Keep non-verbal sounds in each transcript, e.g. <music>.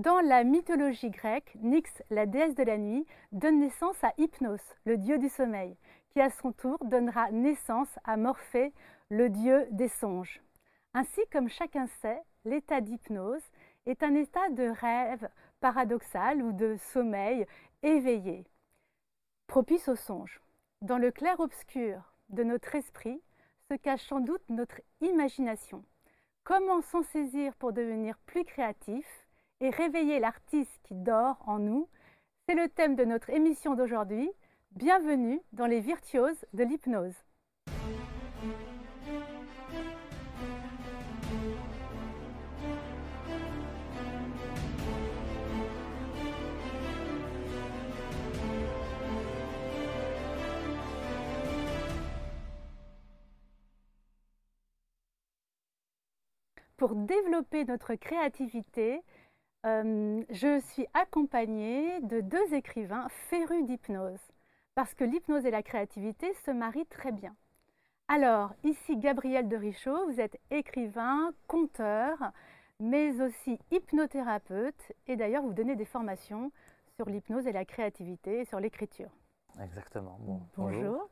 Dans la mythologie grecque, Nyx, la déesse de la nuit, donne naissance à Hypnos, le dieu du sommeil, qui à son tour donnera naissance à Morphée, le dieu des songes. Ainsi, comme chacun sait, l'état d'hypnose est un état de rêve paradoxal ou de sommeil éveillé, propice au songe. Dans le clair-obscur de notre esprit se cache sans doute notre imagination. Comment s'en saisir pour devenir plus créatif et réveiller l'artiste qui dort en nous C'est le thème de notre émission d'aujourd'hui. Bienvenue dans les virtuoses de l'hypnose. Pour développer notre créativité, euh, je suis accompagnée de deux écrivains férus d'hypnose, parce que l'hypnose et la créativité se marient très bien. Alors, ici Gabriel de Richaud, vous êtes écrivain, conteur, mais aussi hypnothérapeute, et d'ailleurs vous donnez des formations sur l'hypnose et la créativité, et sur l'écriture. Exactement. bonjour. bonjour.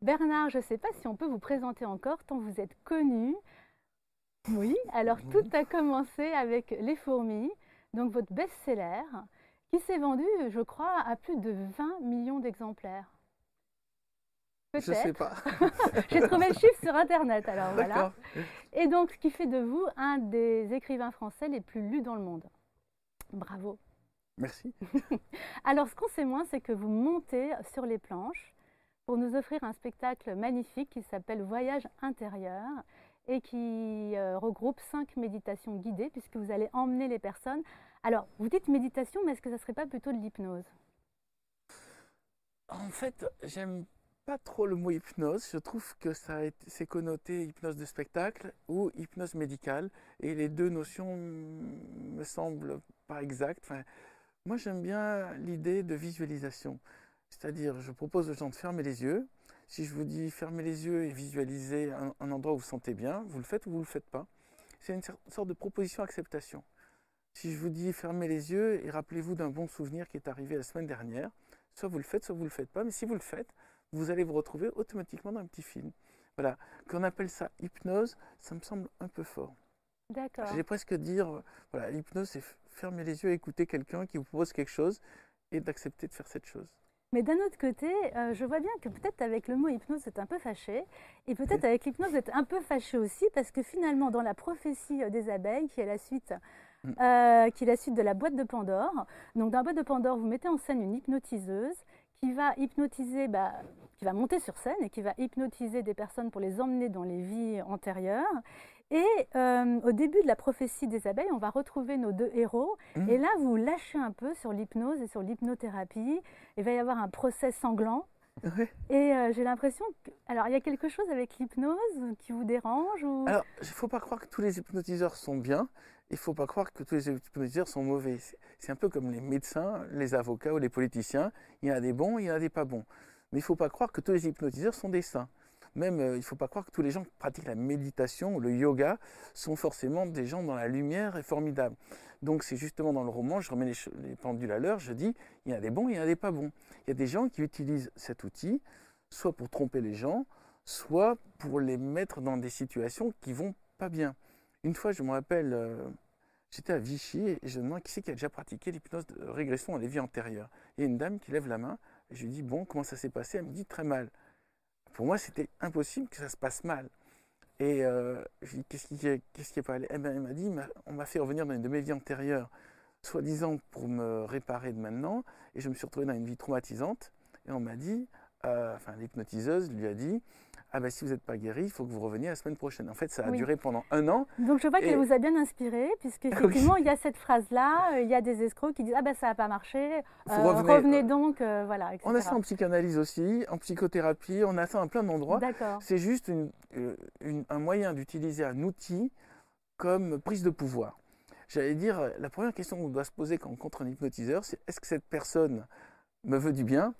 Bernard, je ne sais pas si on peut vous présenter encore, tant vous êtes connu. Oui, alors tout a commencé avec Les Fourmis, donc votre best-seller, qui s'est vendu, je crois, à plus de 20 millions d'exemplaires. Je ne sais pas. <laughs> J'ai trouvé le chiffre sur Internet, alors voilà. Et donc, ce qui fait de vous un des écrivains français les plus lus dans le monde. Bravo. Merci. <laughs> alors, ce qu'on sait moins, c'est que vous montez sur les planches pour nous offrir un spectacle magnifique qui s'appelle Voyage intérieur et qui euh, regroupe cinq méditations guidées puisque vous allez emmener les personnes. Alors, vous dites méditation, mais est-ce que ça ne serait pas plutôt de l'hypnose? En fait, j'aime pas trop le mot hypnose. Je trouve que ça c'est connoté hypnose de spectacle ou hypnose médicale et les deux notions me semblent pas exactes. Moi, j'aime bien l'idée de visualisation. C'est-à-dire, je propose aux gens de fermer les yeux si je vous dis fermez les yeux et visualisez un, endroit où vous vous sentez bien, vous le faites ou vous ne le faites pas. C'est une sorte de proposition acceptation. Si je vous dis fermez les yeux et rappelez-vous d'un bon souvenir qui est arrivé la semaine dernière, soit vous le faites, soit vous ne le faites pas, mais si vous le faites, vous allez vous retrouver automatiquement dans un petit film. Voilà, qu'on appelle ça hypnose, ça me semble un peu fort. D'accord. J'ai presque dire, voilà, l'hypnose, c'est fermer les yeux et écouter quelqu'un qui vous propose quelque chose et d'accepter de faire cette chose. Mais d'un autre côté, euh, je vois bien que peut-être avec le mot hypnose, c'est un peu fâché. Et peut-être avec l'hypnose, vous êtes un peu fâché aussi, parce que finalement, dans la prophétie euh, des abeilles, qui est la suite, mm. euh, qui est la suite de la boîte de Pandore, donc dans la boîte de Pandore, vous mettez en scène une hypnotiseuse qui va hypnotiser, bah, qui va monter sur scène et qui va hypnotiser des personnes pour les emmener dans les vies antérieures. Et euh, au début de la prophétie des abeilles, on va retrouver nos deux héros. Mmh. Et là, vous lâchez un peu sur l'hypnose et sur l'hypnothérapie. Il va y avoir un procès sanglant. Et euh, j'ai l'impression que... Alors, il y a quelque chose avec l'hypnose qui vous dérange ou... Alors, il ne faut pas croire que tous les hypnotiseurs sont bien. Il ne faut pas croire que tous les hypnotiseurs sont mauvais. C'est un peu comme les médecins, les avocats ou les politiciens. Il y en a des bons, il y en a des pas bons. Mais il ne faut pas croire que tous les hypnotiseurs sont des saints. Même, euh, il ne faut pas croire que tous les gens qui pratiquent la méditation ou le yoga sont forcément des gens dans la lumière et formidables. Donc c'est justement dans le roman, je remets les, pendules à l'heure, je dis, il y a des bons, il y en a des pas bons. Il y a des gens qui utilisent cet outil, soit pour tromper les gens, soit pour les mettre dans des situations qui vont pas bien. Une fois, je me rappelle, euh, j'étais à Vichy et je me demande qui c'est qui a déjà pratiqué l'hypnose de régression dans les vies antérieures. Il y a une dame qui lève la main et je lui dis, bon, comment ça s'est passé? Elle me dit, très mal. Pour moi, c'était impossible que ça se passe mal. Et euh, qu'est-ce qui, qu'est-ce qui est pas allé? Eh ben, Elle m'a dit, on m'a fait revenir dans une de mes vies antérieures, soi-disant pour me réparer de maintenant, et je me suis retrouvé dans une vie traumatisante, et on m'a dit, euh, enfin l'hypnotiseuse lui a dit, ah ben si vous n'êtes pas guéri, il faut que vous reveniez la semaine prochaine. En fait, ça a duré pendant un an. Donc je vois qu'elle vous a bien inspiré, puisque <laughs> effectivement, il y a cette phrase-là, euh, il y a des escrocs qui disent ah ben ça n'a pas marché, euh, revenez, donc, euh, voilà. On a ça en psychanalyse aussi, en psychothérapie, on a ça en plein d'endroits. C'est juste un moyen d'utiliser un outil comme prise de pouvoir. J'allais dire, la première question qu'on doit se poser quand on rencontre un hypnotiseur, c'est est-ce que cette personne me veut du bien?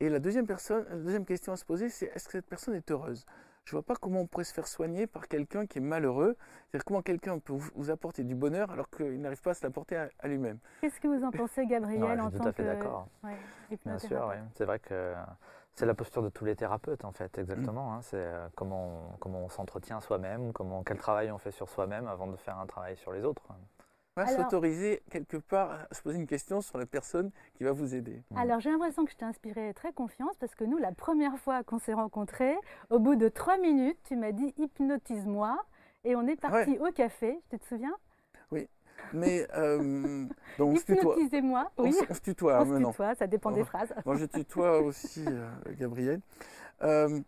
Et la deuxième, personne, la deuxième question à se poser, c'est est-ce que cette personne est heureuse? Je vois pas comment on pourrait se faire soigner par quelqu'un qui est malheureux. C'est-à-dire comment quelqu'un peut vous, apporter du bonheur alors qu'il n'arrive pas à se l'apporter à, lui-même. Qu'est-ce que vous en pensez, Gabriel, en Je suis tout à fait d'accord. Bien sûr, c'est vrai que c'est la posture de tous les thérapeutes, en fait, exactement. Hein. C'est euh, comment on, comment on s'entretient soi-même, comment, quel travail on fait sur soi-même avant de faire un travail sur les autres. Va s'autoriser quelque part à se poser une question sur la personne qui va vous aider. Alors j'ai l'impression que je t'ai inspiré très confiance parce que nous, la première fois qu'on s'est rencontrés, au bout de trois minutes, tu m'as dit hypnotise-moi et on est parti au café, tu te souviens? Oui. Mais euh, hypnotisez-moi. Oui. On, se tutoie on se tutoie, ça dépend des phrases. Moi, je tutoie aussi, euh, Gabriel. Euh,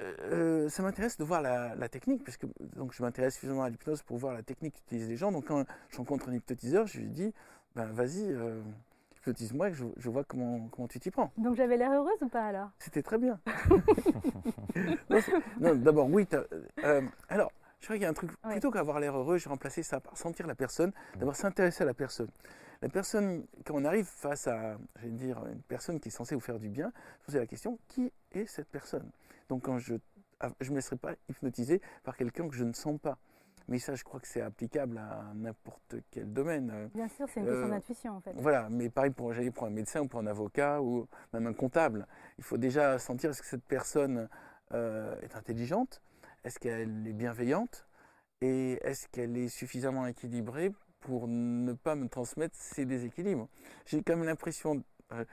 euh, ça m'intéresse de voir la, technique, puisque donc, je m'intéresse suffisamment à l'hypnose pour voir la technique qu'utilisent les gens. Donc quand je rencontre un hypnotiseur, je lui dis, ben, vas-y, hypnotise-moi et je, je, vois comment, comment tu t'y prends. Donc j'avais l'air heureuse ou pas alors? C'était très bien. <laughs> non, d'abord, oui. alors, je crois qu'il y a un truc, plutôt qu'avoir l'air heureux, j'ai remplacé ça par sentir la personne, d'abord s'intéresser à la personne. La personne, quand on arrive face à, je vais dire, une personne qui est censée vous faire du bien, poser la question, qui est cette personne? Donc quand je ne me laisserai pas hypnotiser par quelqu'un que je ne sens pas. Mais ça, je crois que c'est applicable à n'importe quel domaine. Bien sûr, c'est une question euh, d'intuition en fait. Voilà, mais pareil pour, pour un médecin ou pour un avocat ou même un comptable. Il faut déjà sentir est-ce que cette personne euh, est intelligente, est-ce qu'elle est bienveillante et est-ce qu'elle est suffisamment équilibrée pour ne pas me transmettre ces déséquilibres J'ai quand même l'impression, euh,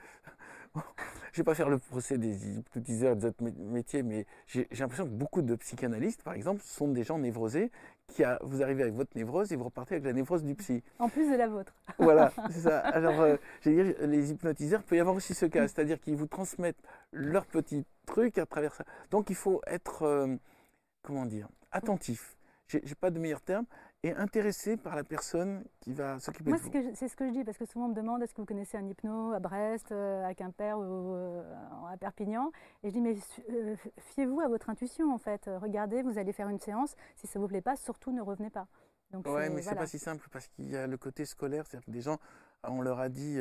<laughs> je ne vais pas faire le procès des hypnotiseurs des autres métiers, mais j'ai l'impression que beaucoup de psychanalystes, par exemple, sont des gens névrosés qui a, vous arrivez avec votre névrose et vous repartez avec la névrose du psy. En plus de la vôtre. <laughs> Voilà, <laughs> c'est ça. Alors, euh, dire, les hypnotiseurs, il peut y avoir aussi ce cas, c'est-à-dire qu'ils vous transmettent leurs petits trucs à travers ça. Donc, il faut être... Euh, comment dire, attentif, j'ai pas de meilleur terme, et intéressé par la personne qui va s'occuper de vous. Moi, c'est ce que je dis, parce que souvent on me demande est-ce que vous connaissez un hypno à Brest, euh, à Quimper ou euh, à Perpignan? Et je dis mais euh, fiez-vous à votre intuition en fait. Regardez, vous allez faire une séance. Si ça ne vous plaît pas, surtout ne revenez pas. Ouais, mais c'est pas si simple parce qu'il y a le côté scolaire, c'est-à-dire que des gens, on leur a dit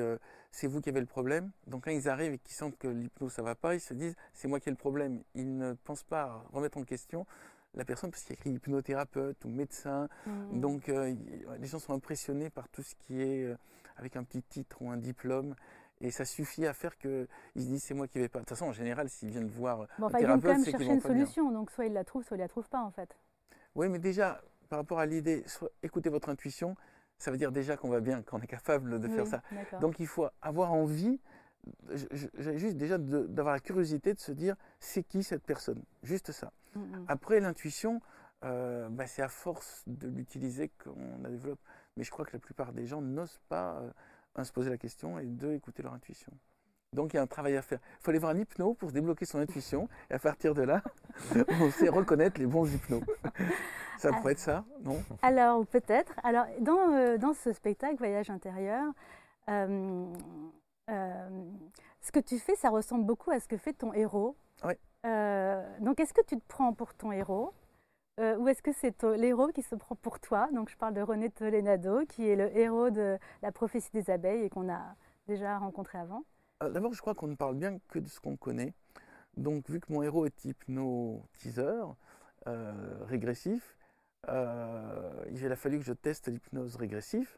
c'est vous qui avez le problème. Donc quand ils arrivent et qu'ils sentent que l'hypnose ça va pas, ils se disent c'est moi qui ai le problème. Ils ne pensent pas à remettre en question la personne parce qu'il y a écrit hypnothérapeute ou médecin. Mmh. Donc euh, les gens sont impressionnés par tout ce qui est euh, avec un petit titre ou un diplôme. Et ça suffit à faire qu'ils se disent c'est moi qui vais pas. De toute façon, en général, s'ils viennent voir bon, un thérapeute, c'est qu'ils vont chercher une solution. Donc soit ils la trouvent, soit ils la trouvent pas en fait. Oui, mais déjà par rapport à l'idée, écoutez votre intuition, ça veut dire déjà qu'on va bien, qu'on est capable de faire ça. Donc il faut avoir envie j'avais juste déjà d'avoir la curiosité de se dire c'est qui cette personne? Juste ça. Mm, mm. Après, l'intuition, euh, bah, c'est à force de l'utiliser qu'on la développe. Mais je crois que la plupart des gens n'osent pas, euh, se poser la question et deux, écouter leur intuition. Donc il y a un travail à faire. Il faut aller voir un hypno pour se débloquer son intuition et à partir de là, <laughs> on sait reconnaître les bons hypnos. Ça pourrait être ça, non? Alors peut-être. Alors dans, euh, dans ce spectacle Voyage intérieur, euh, ce que tu fais, ça ressemble beaucoup à ce que fait ton héros. Oui. Euh, donc, est-ce que tu te prends pour ton héros? Euh, ou est-ce que c'est l'héros qui se prend pour toi? Donc, je parle de René Tolenado, qui est le héros de la prophétie des abeilles et qu'on a déjà rencontré avant. D'abord, je crois qu'on ne parle bien que de ce qu'on connaît. Donc, vu que mon héros est hypnotiseur, régressif, il a fallu que je teste l'hypnose régressive.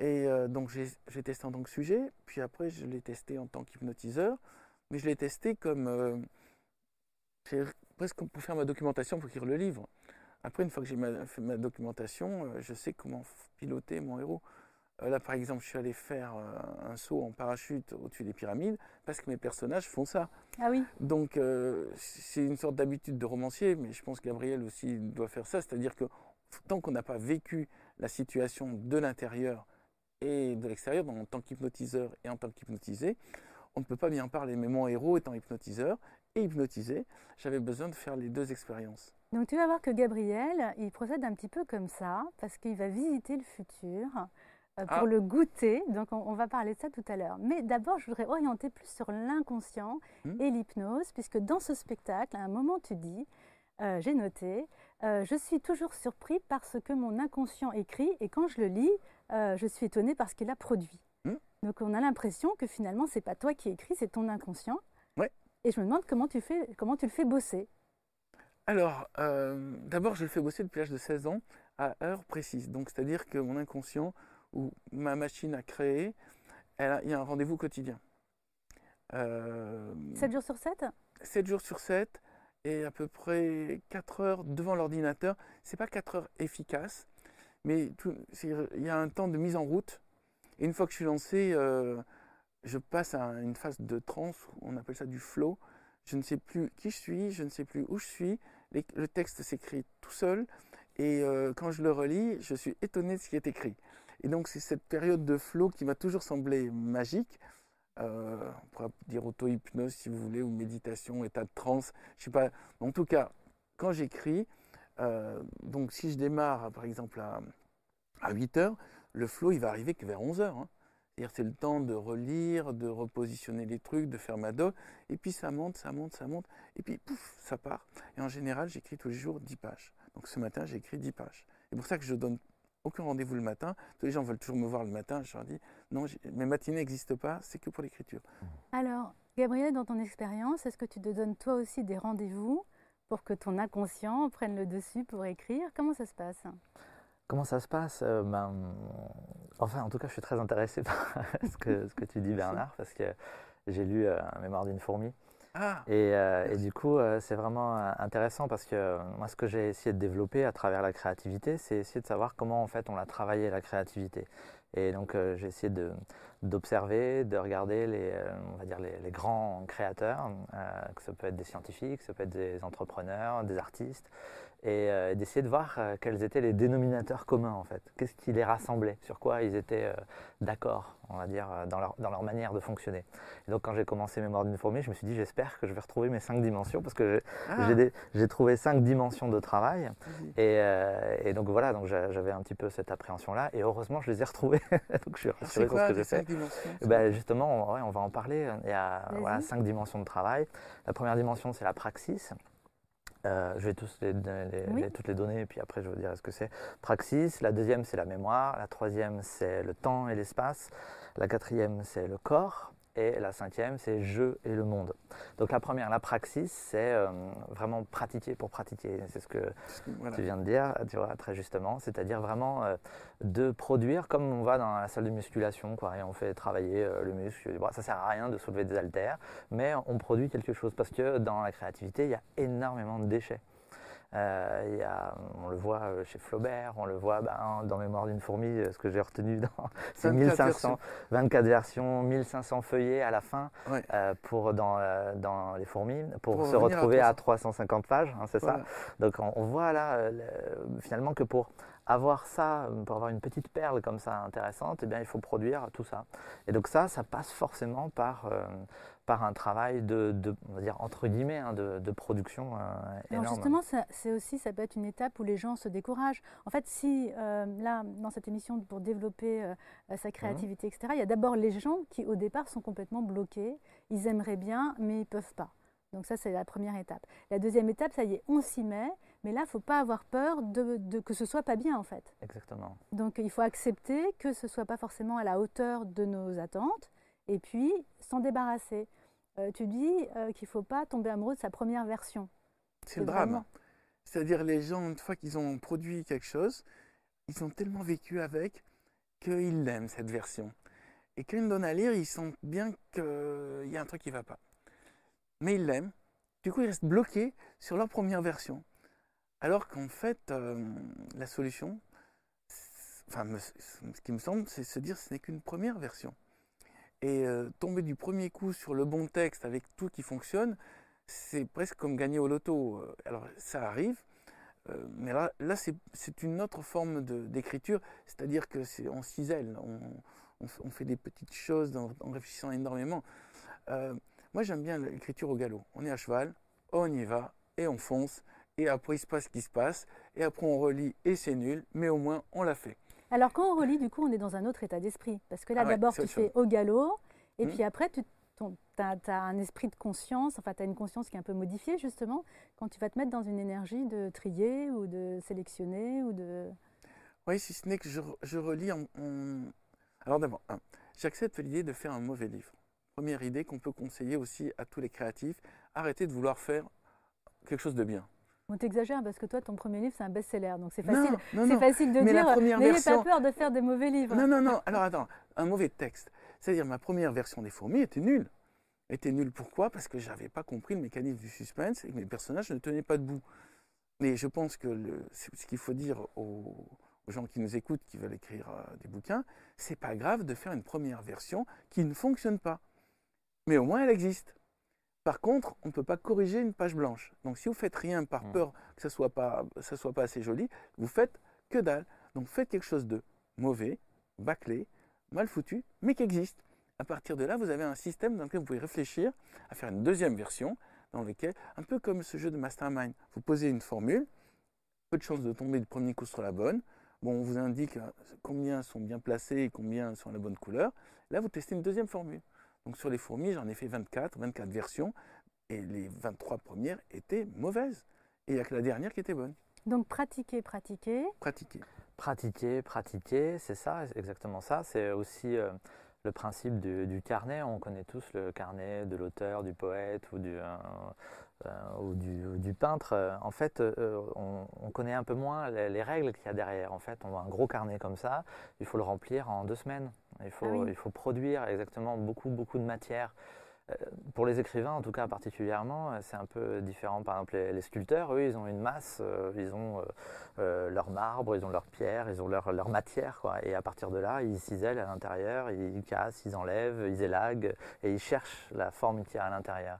Et euh, donc j'ai testé en tant que sujet, puis après je l'ai testé en tant qu'hypnotiseur, mais je l'ai testé comme euh, presque pour faire ma documentation pour écrire le livre. Après, une fois que j'ai fait ma documentation, euh, je sais comment piloter mon héros. là, par exemple, je suis allé faire un saut en parachute au-dessus des pyramides parce que mes personnages font ça. Ah oui. Donc, c'est une sorte d'habitude de romancier, mais je pense que Gabriel aussi doit faire ça. C'est-à-dire que tant qu'on n'a pas vécu la situation de l'intérieur et de l'extérieur, en tant qu'hypnotiseur et en tant qu'hypnotisé, on ne peut pas bien parler. Mais mon héros étant hypnotiseur et hypnotisé, j'avais besoin de faire les deux expériences. Donc tu vas voir que Gabriel, il procède un petit peu comme ça, parce qu'il va visiter le futur euh, pour ah. le goûter. Donc on, va parler de ça tout à l'heure. Mais d'abord, je voudrais orienter plus sur l'inconscient hmm. et l'hypnose, puisque dans ce spectacle, à un moment, tu dis, euh, j'ai noté, euh, je suis toujours surpris par ce que mon inconscient écrit, et quand je le lis, euh, je suis étonnée parce qu'il a produit. Hmm. Donc on a l'impression que finalement, c'est pas toi qui écris, c'est ton inconscient. Ouais. Et je me demande comment tu, fais, comment tu le fais bosser. Alors, euh, d'abord, je le fais bosser depuis l'âge de 16 ans à heure précise. Donc, c'est-à-dire que mon inconscient ou ma machine à créer, il y a un rendez-vous quotidien. 7 euh, jours sur 7 7 jours sur 7 et à peu près 4 heures devant l'ordinateur. Ce n'est pas 4 heures efficaces, mais il y a un temps de mise en route. Et une fois que je suis lancé, euh, je passe à une phase de trance, on appelle ça du flow. Je ne sais plus qui je suis, je ne sais plus où je suis. le texte s'écrit tout seul. Et euh, quand je le relis, je suis étonné de ce qui est écrit. Et donc c'est cette période de flow qui m'a toujours semblé magique. Euh, on pourrait dire auto-hypnose si vous voulez, ou méditation, état de transe. Je sais pas. En tout cas, quand j'écris, euh, donc si je démarre par exemple à, 8 heures, le flow il va arriver que vers 11 heures. Hein. C'est le temps de relire, de repositionner les trucs, de faire ma doc, et puis ça monte, ça monte, ça monte, et puis pouf, ça part. Et en général, j'écris tous les jours 10 pages. Donc ce matin, j'ai écrit 10 pages. C'est pour ça que je donne aucun rendez-vous le matin. Tous les gens veulent toujours me voir le matin. Je leur dis non, mes matinées n'existent pas, c'est que pour l'écriture. Alors, Gabriel, dans ton expérience, est-ce que tu te donnes toi aussi des rendez-vous pour que ton inconscient prenne le dessus pour écrire. Comment ça se passe? Comment ça se passe? Euh, ben, Enfin, en tout cas, je suis très intéressé <laughs> par ce, que, ce que tu dis, Bernard, parce que j'ai lu euh, Mémoire d'une fourmi. Ah, euh, et, du coup, euh, c'est vraiment euh, intéressant parce que moi, ce que j'ai essayé de développer à travers la créativité, c'est essayer de savoir comment en fait on a travaillé la créativité. Et donc, j'ai essayé d'observer, de, regarder les, on va dire les, grands créateurs, que ça peut être des scientifiques, ça peut être des entrepreneurs, des artistes, et euh, d'essayer de voir euh, quels étaient les dénominateurs communs en fait. Qu'est-ce qui les rassemblait, sur quoi ils étaient euh, d'accord, on va dire, dans leur, dans leur, manière de fonctionner. Et donc quand j'ai commencé Mémoire d'une fourmi, je me suis dit j'espère que je vais retrouver mes cinq dimensions parce que j'ai ah. trouvé cinq dimensions de travail. Et, et, donc voilà, donc j'avais un petit peu cette appréhension-là et heureusement je les ai retrouvées. <laughs> donc je suis rassuré sur ce que j'ai fait. Ben, justement, on, on va en parler. Il y a voilà, cinq dimensions de travail. La première dimension c'est la praxis. Euh, je vais tous les, toutes les donner et puis après je vais vous dire ce que c'est. Praxis, la deuxième c'est la mémoire, la troisième c'est le temps et l'espace, la quatrième c'est le corps, et la cinquième, c'est je et le monde. Donc la première, la praxis, c'est euh, vraiment pratiquer pour pratiquer. C'est ce que tu viens de dire, tu vois, très justement. C'est-à-dire vraiment euh, de produire comme on va dans la salle de musculation, quoi, et on fait travailler euh, le muscle. Bon, ça sert à rien de soulever des haltères, mais on produit quelque chose parce que dans la créativité, il y a énormément de déchets. Euh, y a, on le voit euh, chez Flaubert, on le voit ben, dans Mémoire d'une fourmi, euh, ce que j'ai retenu dans ces 1500, 24 versions, 1500 feuillets à la fin pour dans, dans les fourmis, pour, se retrouver à, 350 pages, hein, c'est ça. Donc on, voit là finalement que pour avoir ça, pour avoir une petite perle comme ça intéressante, eh bien, il faut produire tout ça. Et donc ça, ça passe forcément par, par un travail de, on va dire, entre guillemets, hein, de, production euh, énorme. Alors justement, c'est aussi, ça peut être une étape où les gens se découragent. En fait, si euh, là, dans cette émission, pour développer euh, sa créativité, etc., il y a d'abord les gens qui, au départ, sont complètement bloqués. Ils aimeraient bien, mais ils ne peuvent pas. Donc ça, c'est la première étape. La deuxième étape, ça y est, on s'y met, mais là, il ne faut pas avoir peur de, de, que ce soit pas bien, en fait. Exactement. Donc il faut accepter que ce soit pas forcément à la hauteur de nos attentes, et puis s'en débarrasser. Euh, tu dis euh, qu'il ne faut pas tomber amoureux de sa première version. C'est le drame. C'est-à-dire les gens, une fois qu'ils ont produit quelque chose, ils ont tellement vécu avec qu'ils l'aiment, cette version. Et quand ils donnent à lire, ils sentent bien qu'il y a un truc qui ne va pas. Mais ils l'aiment. Du coup, ils restent bloqués sur leur première version. Alors qu'en fait, euh, la solution, enfin, ce qui me semble, c'est se dire que ce n'est qu'une première version. Et euh, tomber du premier coup sur le bon texte avec tout qui fonctionne, c'est presque comme gagner au loto. Euh, alors ça arrive, mais là, là c'est une autre forme d'écriture, c'est-à-dire que c'est on, on, fait des petites choses en, réfléchissant énormément. moi j'aime bien l'écriture au galop. On est à cheval, on y va et on fonce, et après il se passe ce qui se passe, et après on relit et c'est nul, mais au moins on l'a fait. Alors quand on relit, du coup, on est dans un autre état d'esprit. Parce que là, ah d'abord, tu fais au galop, et hmm. puis après, tu as, un esprit de conscience, enfin, tu as une conscience qui est un peu modifiée, justement, quand tu vas te mettre dans une énergie de trier ou de sélectionner ou de... Oui, si ce n'est que je, relis en... Alors d'abord, j'accepte l'idée de faire un mauvais livre. Première idée qu'on peut conseiller aussi à tous les créatifs, arrêtez de vouloir faire quelque chose de bien. Bon, t'exagères parce que toi, ton premier livre, c'est un best-seller, donc c'est facile, c'est facile de dire. N'ayez pas peur de faire des mauvais livres. Non, non, non. Alors attends, un mauvais texte. C'est-à-dire ma première version des fourmis était nulle. Était nulle pourquoi? Parce que je n'avais pas compris le mécanisme du suspense et que mes personnages ne tenaient pas debout. Mais je pense que ce qu'il faut dire aux, gens qui nous écoutent, qui veulent écrire euh, des bouquins, c'est pas grave de faire une première version qui ne fonctionne pas. Mais au moins elle existe. Par contre, on ne peut pas corriger une page blanche. Donc si vous faites rien par mmh. peur que ça ne soit, pas, ça soit pas assez joli, vous faites que dalle. Donc faites quelque chose de mauvais, bâclé, mal foutu, mais qui existe. À partir de là, vous avez un système dans lequel vous pouvez réfléchir à faire une deuxième version, dans lequel, un peu comme ce jeu de mastermind, vous posez une formule, peu de chances de tomber du premier coup sur la bonne. Bon, on vous indique combien sont bien placés et combien sont à la bonne couleur. Là, vous testez une deuxième formule. Donc sur les fourmis, j'en ai fait 24, 24 versions, et les 23 premières étaient mauvaises. Et il n'y a que la dernière qui était bonne. Donc pratiquer, pratiquer. Pratiquer. Pratiquer, pratiquer, c'est ça, exactement ça. C'est aussi euh, le principe du, carnet. On connaît tous le carnet de l'auteur, du poète ou du, euh, euh, ou du, peintre. En fait, on, connaît un peu moins les, règles qu'il y a derrière. En fait, on a un gros carnet comme ça, il faut le remplir en deux semaines. Il faut, ah il faut produire exactement beaucoup, beaucoup de matière. Euh, pour les écrivains, en tout cas particulièrement, euh, c'est un peu différent. Par exemple, les, sculpteurs, eux, ils ont une masse, euh, ils ont leur marbre, ils ont leur pierre, ils ont leur, leur matière. Quoi. Et à partir de là, ils cisèlent à l'intérieur, ils cassent, ils enlèvent, ils élaguent et ils cherchent la forme qu'il y a à l'intérieur.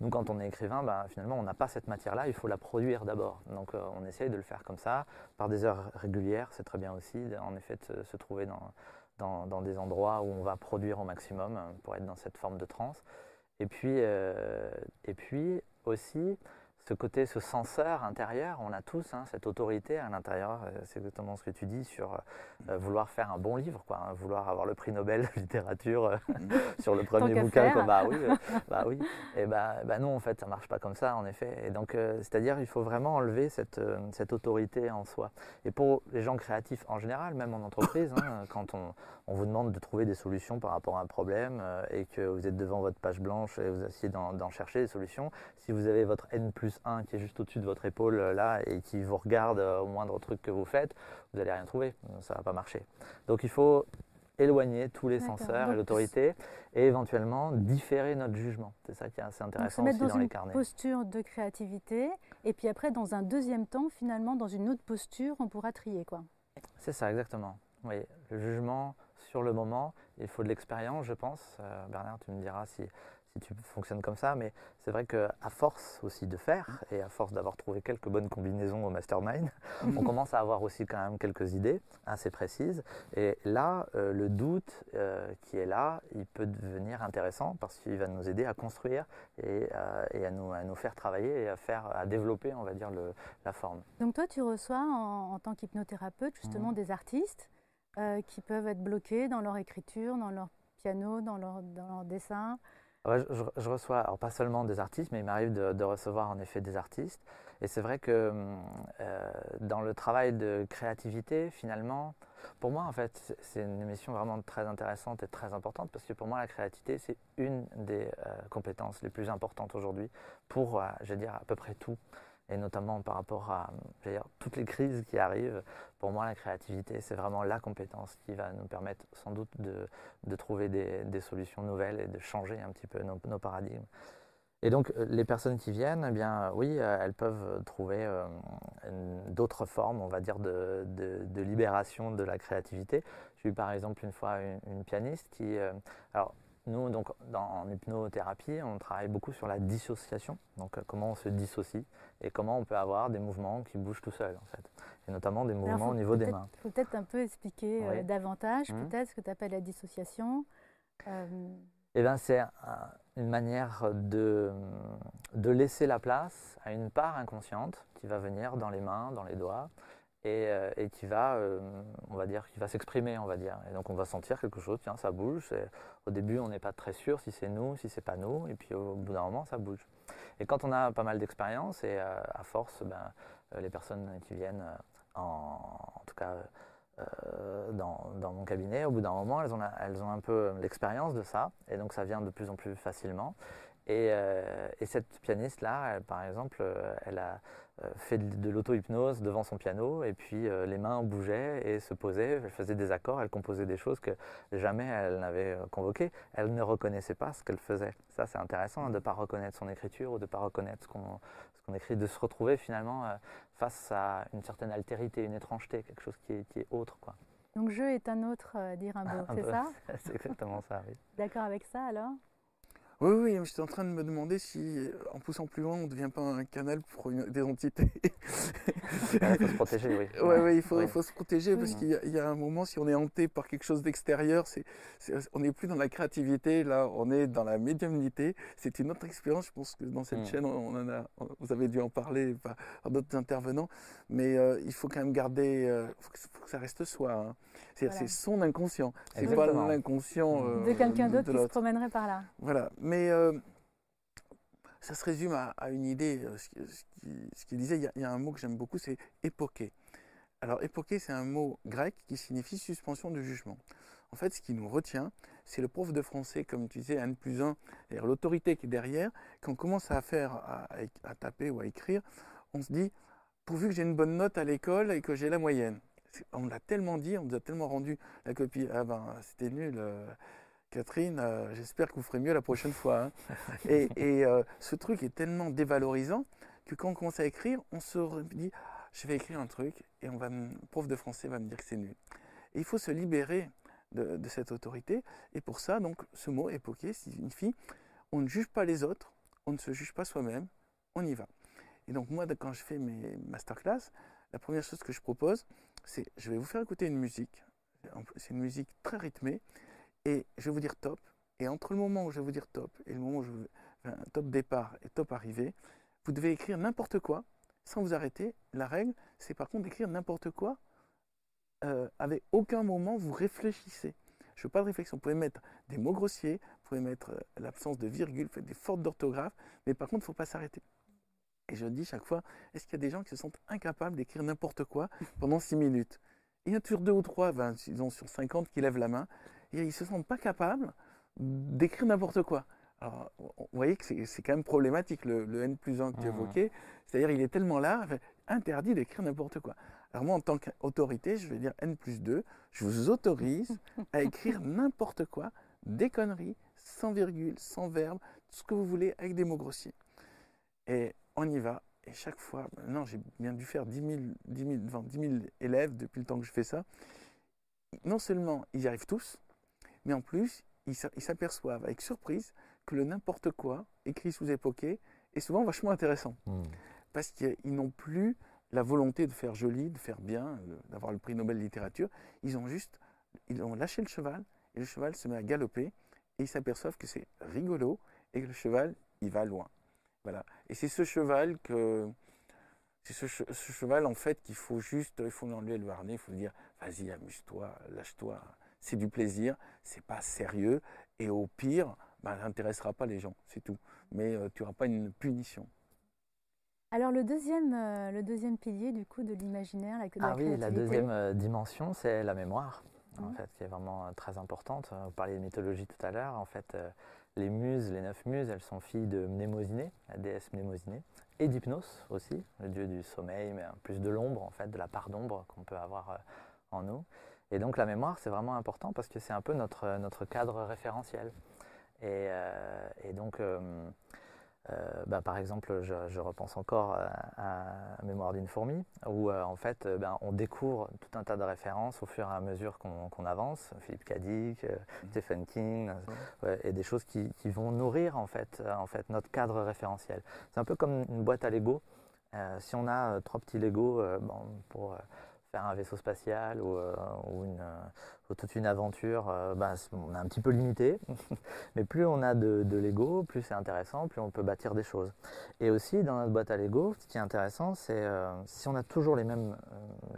Nous, quand on est écrivain, bah, finalement, on n'a pas cette matière-là, il faut la produire d'abord. Donc, on essaye de le faire comme ça, par des heures régulières, c'est très bien aussi, en effet, de se trouver dans, des endroits où on va produire au maximum pour être dans cette forme de transe. Et puis, euh, et puis aussi, ce côté, ce censeur intérieur, on a tous hein, cette autorité à l'intérieur, euh, c'est exactement ce que tu dis sur euh, euh, vouloir faire un bon livre, quoi, hein, vouloir avoir le prix Nobel de littérature <laughs> sur le premier bouquin. Quoi, bah oui, bah oui. Et bah, bah, non, en fait, ça marche pas comme ça, en effet. Et donc, c'est-à-dire, il faut vraiment enlever cette, cette, autorité en soi. Et pour les gens créatifs en général, même en entreprise, hein, <coughs> quand on, on, vous demande de trouver des solutions par rapport à un problème et que vous êtes devant votre page blanche et vous essayez d'en chercher des solutions, si vous avez votre N plus un qui est juste au-dessus de votre épaule euh, là et qui vous regarde euh, au moindre truc que vous faites, vous n'allez rien trouver, ça ne va pas marcher. Donc il faut éloigner tous les censeurs et l'autorité et éventuellement différer notre jugement. C'est ça qui est assez intéressant aussi dans, les carnets. une posture de créativité et puis après dans un deuxième temps finalement dans une autre posture on pourra trier quoi. C'est ça exactement. Oui, le jugement sur le moment, il faut de l'expérience je pense. Euh, Bernard, tu me diras si si tu fonctionnes comme ça, mais c'est vrai qu'à force aussi de faire, et à force d'avoir trouvé quelques bonnes combinaisons au mastermind, on commence à avoir aussi quand même quelques idées assez précises. Et là, euh, le doute euh, qui est là, il peut devenir intéressant parce qu'il va nous aider à construire et, euh, et à, nous, à, nous, faire travailler et à, faire, à développer, on va dire, le, la forme. Donc toi, tu reçois en, tant qu'hypnothérapeute justement mmh. des artistes qui peuvent être bloqués dans leur écriture, dans leur piano, dans leur, dans leur dessin je, reçois, alors pas seulement des artistes, mais il m'arrive de, recevoir en effet des artistes. Et c'est vrai que euh, dans le travail de créativité, finalement, pour moi, en fait, c'est une émission vraiment très intéressante et très importante parce que pour moi, la créativité, c'est une des euh, compétences les plus importantes aujourd'hui pour, euh, je vais dire, à peu près tout et notamment par rapport à toutes les crises qui arrivent. Pour moi, la créativité, c'est vraiment la compétence qui va nous permettre sans doute de, trouver des, solutions nouvelles et de changer un petit peu nos, paradigmes. Et donc, euh, les personnes qui viennent, eh bien, oui, euh, elles peuvent trouver euh, d'autres formes, on va dire, de, libération de la créativité. J'ai eu par exemple une fois une, pianiste qui, nous, donc, en hypnothérapie, on travaille beaucoup sur la dissociation, donc comment on se dissocie et comment on peut avoir des mouvements qui bougent tout seuls, en fait, et notamment des mouvements au niveau des mains. Il faut peut-être un peu expliquer euh, davantage, mmh. peut-être, ce que tu appelles la dissociation. Euh... Eh bien, c'est une manière de, de laisser la place à une part inconsciente qui va venir dans les mains, dans les doigts, euh, et, qui va, euh, on va dire, qui va s'exprimer, on va dire. Et donc on va sentir quelque chose, tiens, ça bouge. Au début, on n'est pas très sûr si c'est nous, si c'est pas nous, et puis au bout d'un moment, ça bouge. Et quand on a pas mal d'expérience, et euh, à force, ben, les personnes qui viennent, en, tout cas dans, mon cabinet, au bout d'un moment, elles ont, elles ont un peu l'expérience de ça, et donc ça vient de plus en plus facilement. Et, et cette pianiste-là, par exemple, elle a euh, fait de, l'auto-hypnose devant son piano et puis euh, les mains bougeaient et se posaient, elle faisait des accords, elle composait des choses que jamais elle n'avait euh, convoquées. Elle ne reconnaissait pas ce qu'elle faisait. Ça c'est intéressant hein, de ne pas reconnaître son écriture ou de ne pas reconnaître ce qu'on écrit, de se retrouver finalement face à une certaine altérité, une étrangeté, quelque chose qui est, qui est autre. Quoi. Donc jeu est un autre, dire <laughs> un mot, c'est ça? <laughs> C'est exactement ça, oui. D'accord avec ça alors? Oui, oui, j'étais en train de me demander si, en poussant plus loin, on ne devient pas un canal pour des entités. <laughs> il faut se protéger, oui. Oui, ouais, il, faut, il faut se protéger parce qu'il y, a un moment, si on est hanté par quelque chose d'extérieur, c'est, on n'est plus dans la créativité, là, on est dans la médiumnité. C'est une autre expérience, je pense que dans cette mm. chaîne, on en a, vous avez dû en parler par, d'autres intervenants, mais euh, il faut quand même garder, euh, faut, que, ça reste soi. Hein. C'est son inconscient, c'est pas l'inconscient euh, de quelqu'un d'autre qui se promènerait par là. Voilà, mais euh, ça se résume à, une idée. Euh, ce qu'il disait, il y, a, un mot que j'aime beaucoup, c'est époquer. Alors époquer, c'est un mot grec qui signifie suspension de jugement. En fait, ce qui nous retient, c'est le prof de français, comme tu disais, N plus 1, l'autorité qui est derrière. Quand on commence à faire, à, à taper ou à écrire, on se dit, pourvu que j'ai une bonne note à l'école et que j'ai la moyenne on l'a tellement dit, on nous a tellement rendu la copie. Ah ben, c'était nul. Catherine, euh, j'espère que vous ferez mieux la prochaine fois. Hein. Et, euh, ce truc est tellement dévalorisant que quand on commence à écrire, on se dit je vais écrire un truc et on va le prof de français va me dire que c'est nul. Et il faut se libérer de, cette autorité. Et pour ça, donc, ce mot époqué signifie on ne juge pas les autres, on ne se juge pas soi-même, on y va. Et donc moi, quand je fais mes masterclass, la première chose que je propose, c'est je vais vous faire écouter une musique. C'est une musique très rythmée et je vais vous dire top. Et entre le moment où je vais vous dire top et le moment où je vais, enfin, top départ et top arrivée, vous devez écrire n'importe quoi sans vous arrêter. La règle, c'est par contre d'écrire n'importe quoi euh, avec aucun moment vous réfléchissez. Je ne veux pas de réflexion. Vous pouvez mettre des mots grossiers, vous pouvez mettre euh, l'absence de virgule, des fautes d'orthographe, mais par contre, il ne faut pas s'arrêter. Et je dis chaque fois, est-ce qu'il y a des gens qui se sentent incapables d'écrire n'importe quoi pendant six minutes? Il y en a toujours deux ou trois, ben, ils ont sur 50 qui lèvent la main, ils ne se sentent pas capables d'écrire n'importe quoi. Alors, vous voyez que c'est quand même problématique, le, N plus 1 que tu mmh. évoquais. C'est-à-dire, il est tellement là, interdit d'écrire n'importe quoi. Alors moi, en tant qu'autorité, je vais dire N plus 2, je vous autorise à écrire <laughs> n'importe quoi, des conneries, sans virgule, sans verbe, tout ce que vous voulez, avec des mots grossiers. Et on y va. Et chaque fois, maintenant j'ai bien dû faire 10 000, 10, élèves depuis le temps que je fais ça. Non seulement ils y arrivent tous, mais en plus ils s'aperçoivent avec surprise que le n'importe quoi écrit sous époqué est souvent vachement intéressant. Hmm. Parce qu'ils n'ont plus la volonté de faire joli, de faire bien, d'avoir le prix Nobel de littérature. Ils ont juste, ils ont lâché le cheval et le cheval se met à galoper et ils s'aperçoivent que c'est rigolo et que le cheval, il va loin. Voilà. Et c'est ce cheval que. C'est ce, cheval, en fait, qu'il faut juste. Il faut enlever le harnais, il faut dire vas-y, amuse-toi, lâche-toi. C'est du plaisir, c'est pas sérieux. Et au pire, bah, ça n'intéressera pas les gens, c'est tout. Mais euh, tu n'auras pas une punition. Alors le deuxième, euh, le deuxième pilier du coup de l'imaginaire, la, ah oui, la deuxième euh, dimension, c'est la mémoire, en fait, qui est vraiment très importante. Vous parliez de mythologie tout à l'heure, en fait, les muses, les neuf muses, elles sont filles de Mnémosyné, la déesse Mnémosyné, et d'Hypnos aussi, le dieu du sommeil, mais plus de l'ombre en fait, de la part d'ombre qu'on peut avoir euh, en nous. Et donc la mémoire, c'est vraiment important parce que c'est un peu notre, notre cadre référentiel. Et, euh, donc, euh, euh, bah, par exemple, je, repense encore à, Mémoire d'une fourmi, où euh, en fait, euh, ben, on découvre tout un tas de références au fur et à mesure qu'on avance. Philippe Cadic, mmh. Stephen King, et des choses qui, vont nourrir en fait, en fait notre cadre référentiel. C'est un peu comme une boîte à Lego. si on a trois petits Lego bon, pour faire un vaisseau spatial ou, euh, une, euh, toute une aventure, euh, bah, on est un petit peu limité. <laughs> Mais plus on a de, Lego, plus c'est intéressant, plus on peut bâtir des choses. Et aussi, dans notre boîte à Lego, ce qui est intéressant, c'est si on a toujours les mêmes,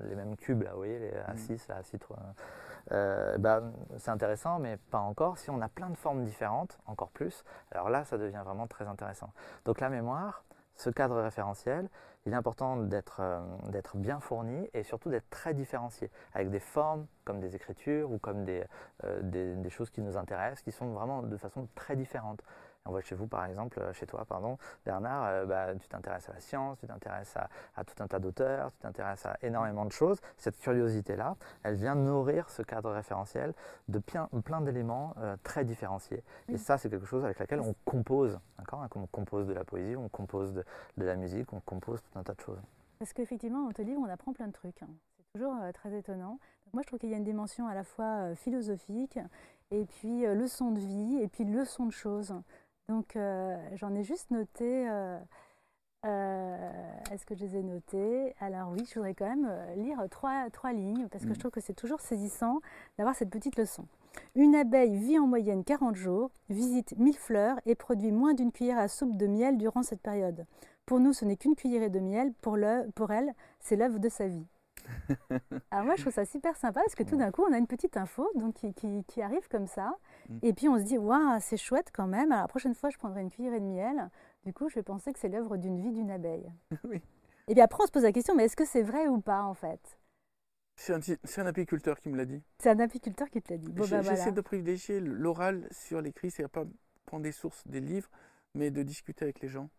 les mêmes cubes, là, vous voyez, les A6, A6, bah, c'est intéressant, mais pas encore. Si on a plein de formes différentes, encore plus, alors là, ça devient vraiment très intéressant. Donc la mémoire, ce cadre référentiel, il est important euh, d'être bien fourni et surtout d'être très différencié, avec des formes comme des écritures ou comme des, euh, des, choses qui nous intéressent, qui sont vraiment de façon très différente. On voit chez vous, par exemple, euh, chez toi, pardon, Bernard, euh, bah, tu t'intéresses à la science, tu t'intéresses à, tout un tas d'auteurs, tu t'intéresses à énormément de choses. Cette curiosité-là, elle vient nourrir ce cadre référentiel de plein, plein d'éléments très différenciés. Et ça, c'est quelque chose avec lequel on compose, d'accord hein, On compose de la poésie, on compose de, la musique, on compose tout un tas de choses. Parce qu'effectivement, dans ton livre, on apprend plein de trucs. Hein. C'est toujours très étonnant. moi, je trouve qu'il y a une dimension à la fois philosophique et puis euh, leçon de vie, et puis leçon de choses. Donc euh, j'en ai juste noté. Euh, est-ce que je les ai notées Alors oui, je voudrais quand même lire trois, trois lignes parce que je mm. trouve que c'est toujours saisissant d'avoir cette petite leçon. Une abeille vit en moyenne 40 jours, visite 1000 fleurs et produit moins d'une cuillère à soupe de miel durant cette période. Pour nous, ce n'est qu'une cuillerée de miel, pour, le, pour elle, c'est l'œuvre de sa vie. Alors <laughs> moi, je trouve ça super sympa parce que tout d'un coup, on a une petite info donc, qui, arrive comme ça. Mm. Et puis on se dit, waouh, c'est chouette quand même. Alors la prochaine fois, je prendrai une cuillerée de miel. Du coup, je vais penser que c'est l'œuvre d'une vie d'une abeille. <laughs> oui. Et puis après, on se pose la question, mais est-ce que c'est vrai ou pas en fait? C'est un, apiculteur qui me l'a dit. C'est un apiculteur qui te l'a dit. Bon, bah, J'essaie de privilégier l'oral sur l'écrit, c'est-à-dire pas prendre des sources, des livres, mais de discuter avec les gens.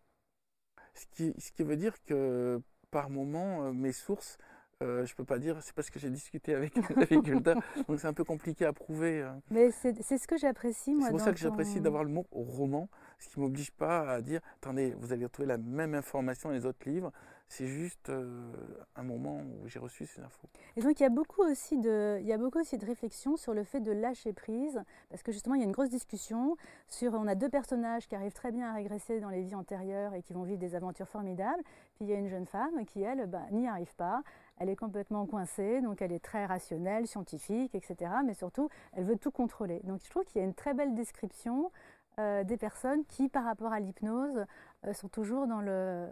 Ce qui, ce qui veut dire que par moment, euh, mes sources euh, je ne peux pas dire, c'est parce que j'ai discuté avec l'agriculteur, <laughs> donc c'est un peu compliqué à prouver. Euh. Mais c'est ce que j'apprécie, moi. C'est pour ça que j'apprécie d'avoir le mot roman, ce qui ne m'oblige pas à dire, attendez, vous allez retrouver la même information dans les autres livres, c'est juste euh, un moment où j'ai reçu ces infos. Et donc il y a beaucoup aussi de, il y a beaucoup aussi de réflexion sur le fait de lâcher prise, parce que justement il y a une grosse discussion sur, on a deux personnages qui arrivent très bien à régresser dans les vies antérieures et qui vont vivre des aventures formidables, puis il y a une jeune femme qui elle bah, n'y arrive pas, elle est complètement coincée, donc elle est très rationnelle, scientifique, etc. Mais surtout, elle veut tout contrôler. Donc je trouve qu'il y a une très belle description euh, des personnes qui, par rapport à l'hypnose, euh, sont toujours dans le...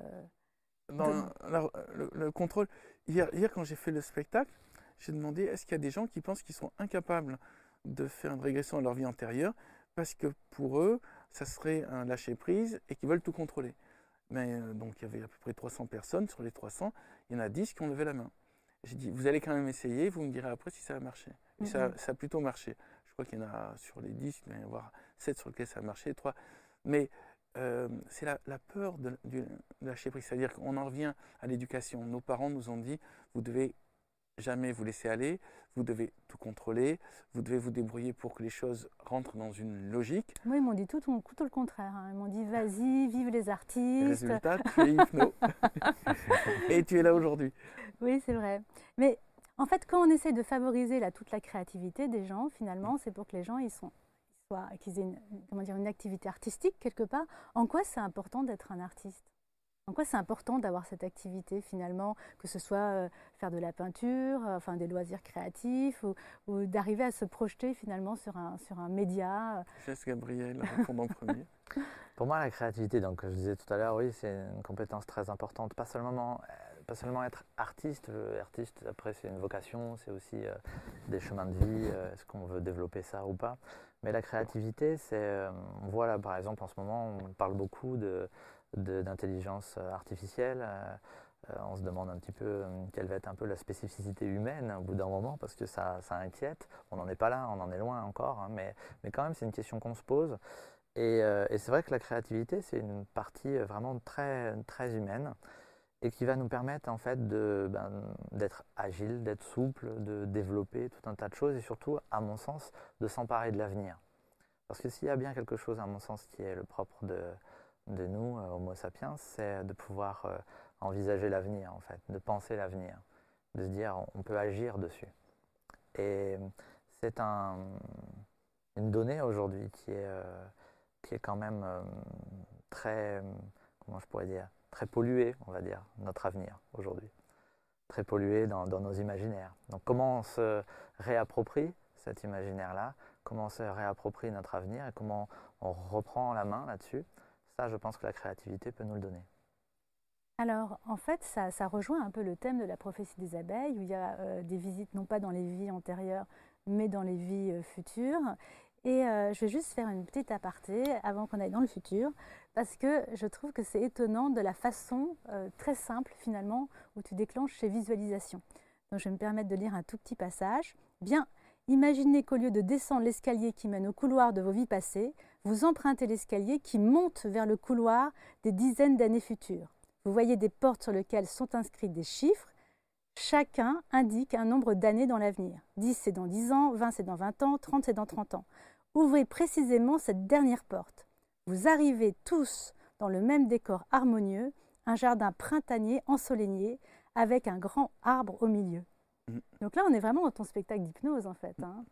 Dans le, contrôle. Hier, hier quand j'ai fait le spectacle, j'ai demandé est-ce qu'il y a des gens qui pensent qu'ils sont incapables de faire une régression à leur vie antérieure parce que pour eux, ça serait un lâcher-prise et qu'ils veulent tout contrôler? Mais euh, donc il y avait à peu près 300 personnes. Sur les 300, il y en a 10 qui ont levé la main. J'ai dit, vous allez quand même essayer, vous me direz après si ça a marché. Et ça, ça, a plutôt marché. Je crois qu'il y en a sur les 10, il va y en avoir 7 sur lesquels ça a marché, 3. Mais euh, c'est la, la, peur de, de, de lâcher prise. C'est-à-dire qu'on en revient à l'éducation. Nos parents nous ont dit, vous devez jamais vous laisser aller, vous devez tout contrôler, vous devez vous débrouiller pour que les choses rentrent dans une logique. Moi, ils m'ont dit tout, tout, le contraire. Hein. Ils m'ont dit vas-y, vive les artistes. Résultat, tu es hypno. <laughs> Et tu es là aujourd'hui. Oui, c'est vrai. Mais en fait, quand on essaie de favoriser là, toute la créativité des gens, finalement, c'est pour que les gens ils sont, qu'ils aient une, comment dire, une activité artistique quelque part. En quoi c'est important d'être un artiste? En quoi c'est important d'avoir cette activité finalement, que ce soit euh, faire de la peinture, euh, enfin des loisirs créatifs, ou, d'arriver à se projeter finalement sur un, sur un média Je laisse Gabriel répondre en premier. <laughs> Pour moi, la créativité, donc je disais tout à l'heure, oui, c'est une compétence très importante. Pas seulement, euh, pas seulement être artiste. artiste, après, c'est une vocation, c'est aussi des chemins de vie. Est-ce qu'on veut développer ça ou pas? Mais la créativité, c'est, on voit là, par exemple, en ce moment, on parle beaucoup de d'intelligence euh, artificielle. Euh, euh, on se demande un petit peu quelle va être un peu la spécificité humaine au bout d'un moment, parce que ça, inquiète. On n'en est pas là, on en est loin encore, hein, mais, mais quand même, c'est une question qu'on se pose. Et, et c'est vrai que la créativité, c'est une partie vraiment très, très humaine et qui va nous permettre en fait ben, d'être agile, d'être souple, de développer tout un tas de choses et surtout, à mon sens, de s'emparer de l'avenir. Parce que s'il y a bien quelque chose, à mon sens, qui est le propre de, de nous, euh, Homo sapiens, c'est de pouvoir euh, envisager l'avenir, en fait, de penser l'avenir, de se dire on peut agir dessus. Et c'est un, une donnée aujourd'hui qui est, euh, qui est quand même très, comment je pourrais dire, très polluée, on va dire, notre avenir aujourd'hui. Très polluée dans, dans, nos imaginaires. Donc comment on se réapproprie cet imaginaire-là, comment on se réapproprie notre avenir? Et comment on reprend la main là-dessus? Ça, je pense que la créativité peut nous le donner. Alors, en fait, ça, rejoint un peu le thème de la prophétie des abeilles, où il y a euh, des visites non pas dans les vies antérieures, mais dans les vies euh, futures. Et euh, je vais juste faire une petite aparté avant qu'on aille dans le futur, parce que je trouve que c'est étonnant de la façon très simple, finalement, où tu déclenches ces visualisations. Donc, je vais me permettre de lire un tout petit passage. Bien, Imaginez qu'au lieu de descendre l'escalier qui mène au couloir de vos vies passées, vous empruntez l'escalier qui monte vers le couloir des dizaines d'années futures. Vous voyez des portes sur lesquelles sont inscrits des chiffres. Chacun indique un nombre d'années dans l'avenir. 10 c'est dans 10 ans, 20 c'est dans 20 ans, 30 c'est dans 30 ans. Ouvrez précisément cette dernière porte. Vous arrivez tous dans le même décor harmonieux, un jardin printanier ensoleillé avec un grand arbre au milieu. Mm. Donc là, on est vraiment dans ton spectacle d'hypnose en fait. Hein.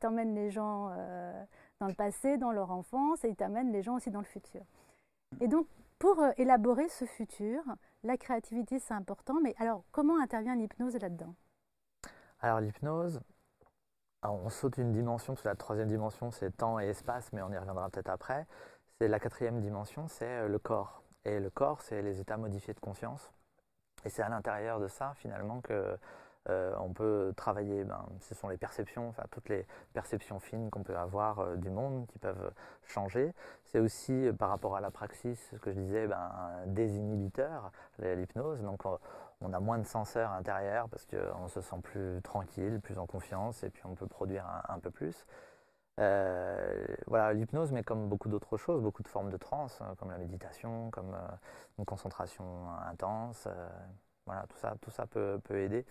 T'emmènes les gens euh, dans le passé, dans leur enfance, et il t'amène les gens aussi dans le futur. Et donc, pour euh, élaborer ce futur, la créativité, c'est important. Mais alors, comment intervient l'hypnose là-dedans? Alors, l'hypnose, on saute une dimension, parce que la troisième dimension, c'est temps et espace, mais on y reviendra peut-être après. C'est la quatrième dimension, c'est euh, le corps. Et le corps, c'est les états modifiés de conscience. Et c'est à l'intérieur de ça, finalement, que euh, on peut travailler, ben, ce sont les perceptions, enfin toutes les perceptions fines qu'on peut avoir euh, du monde qui peuvent changer. C'est aussi euh, par rapport à la praxis, ce que je disais, ben, un désinhibiteur, l'hypnose. Donc on, a moins de senseurs intérieurs parce qu'on se sent plus tranquille, plus en confiance et puis on peut produire un, peu plus. voilà, l'hypnose, mais comme beaucoup d'autres choses, beaucoup de formes de transe, hein, comme la méditation, comme une concentration intense, voilà, tout ça, tout ça peut aider.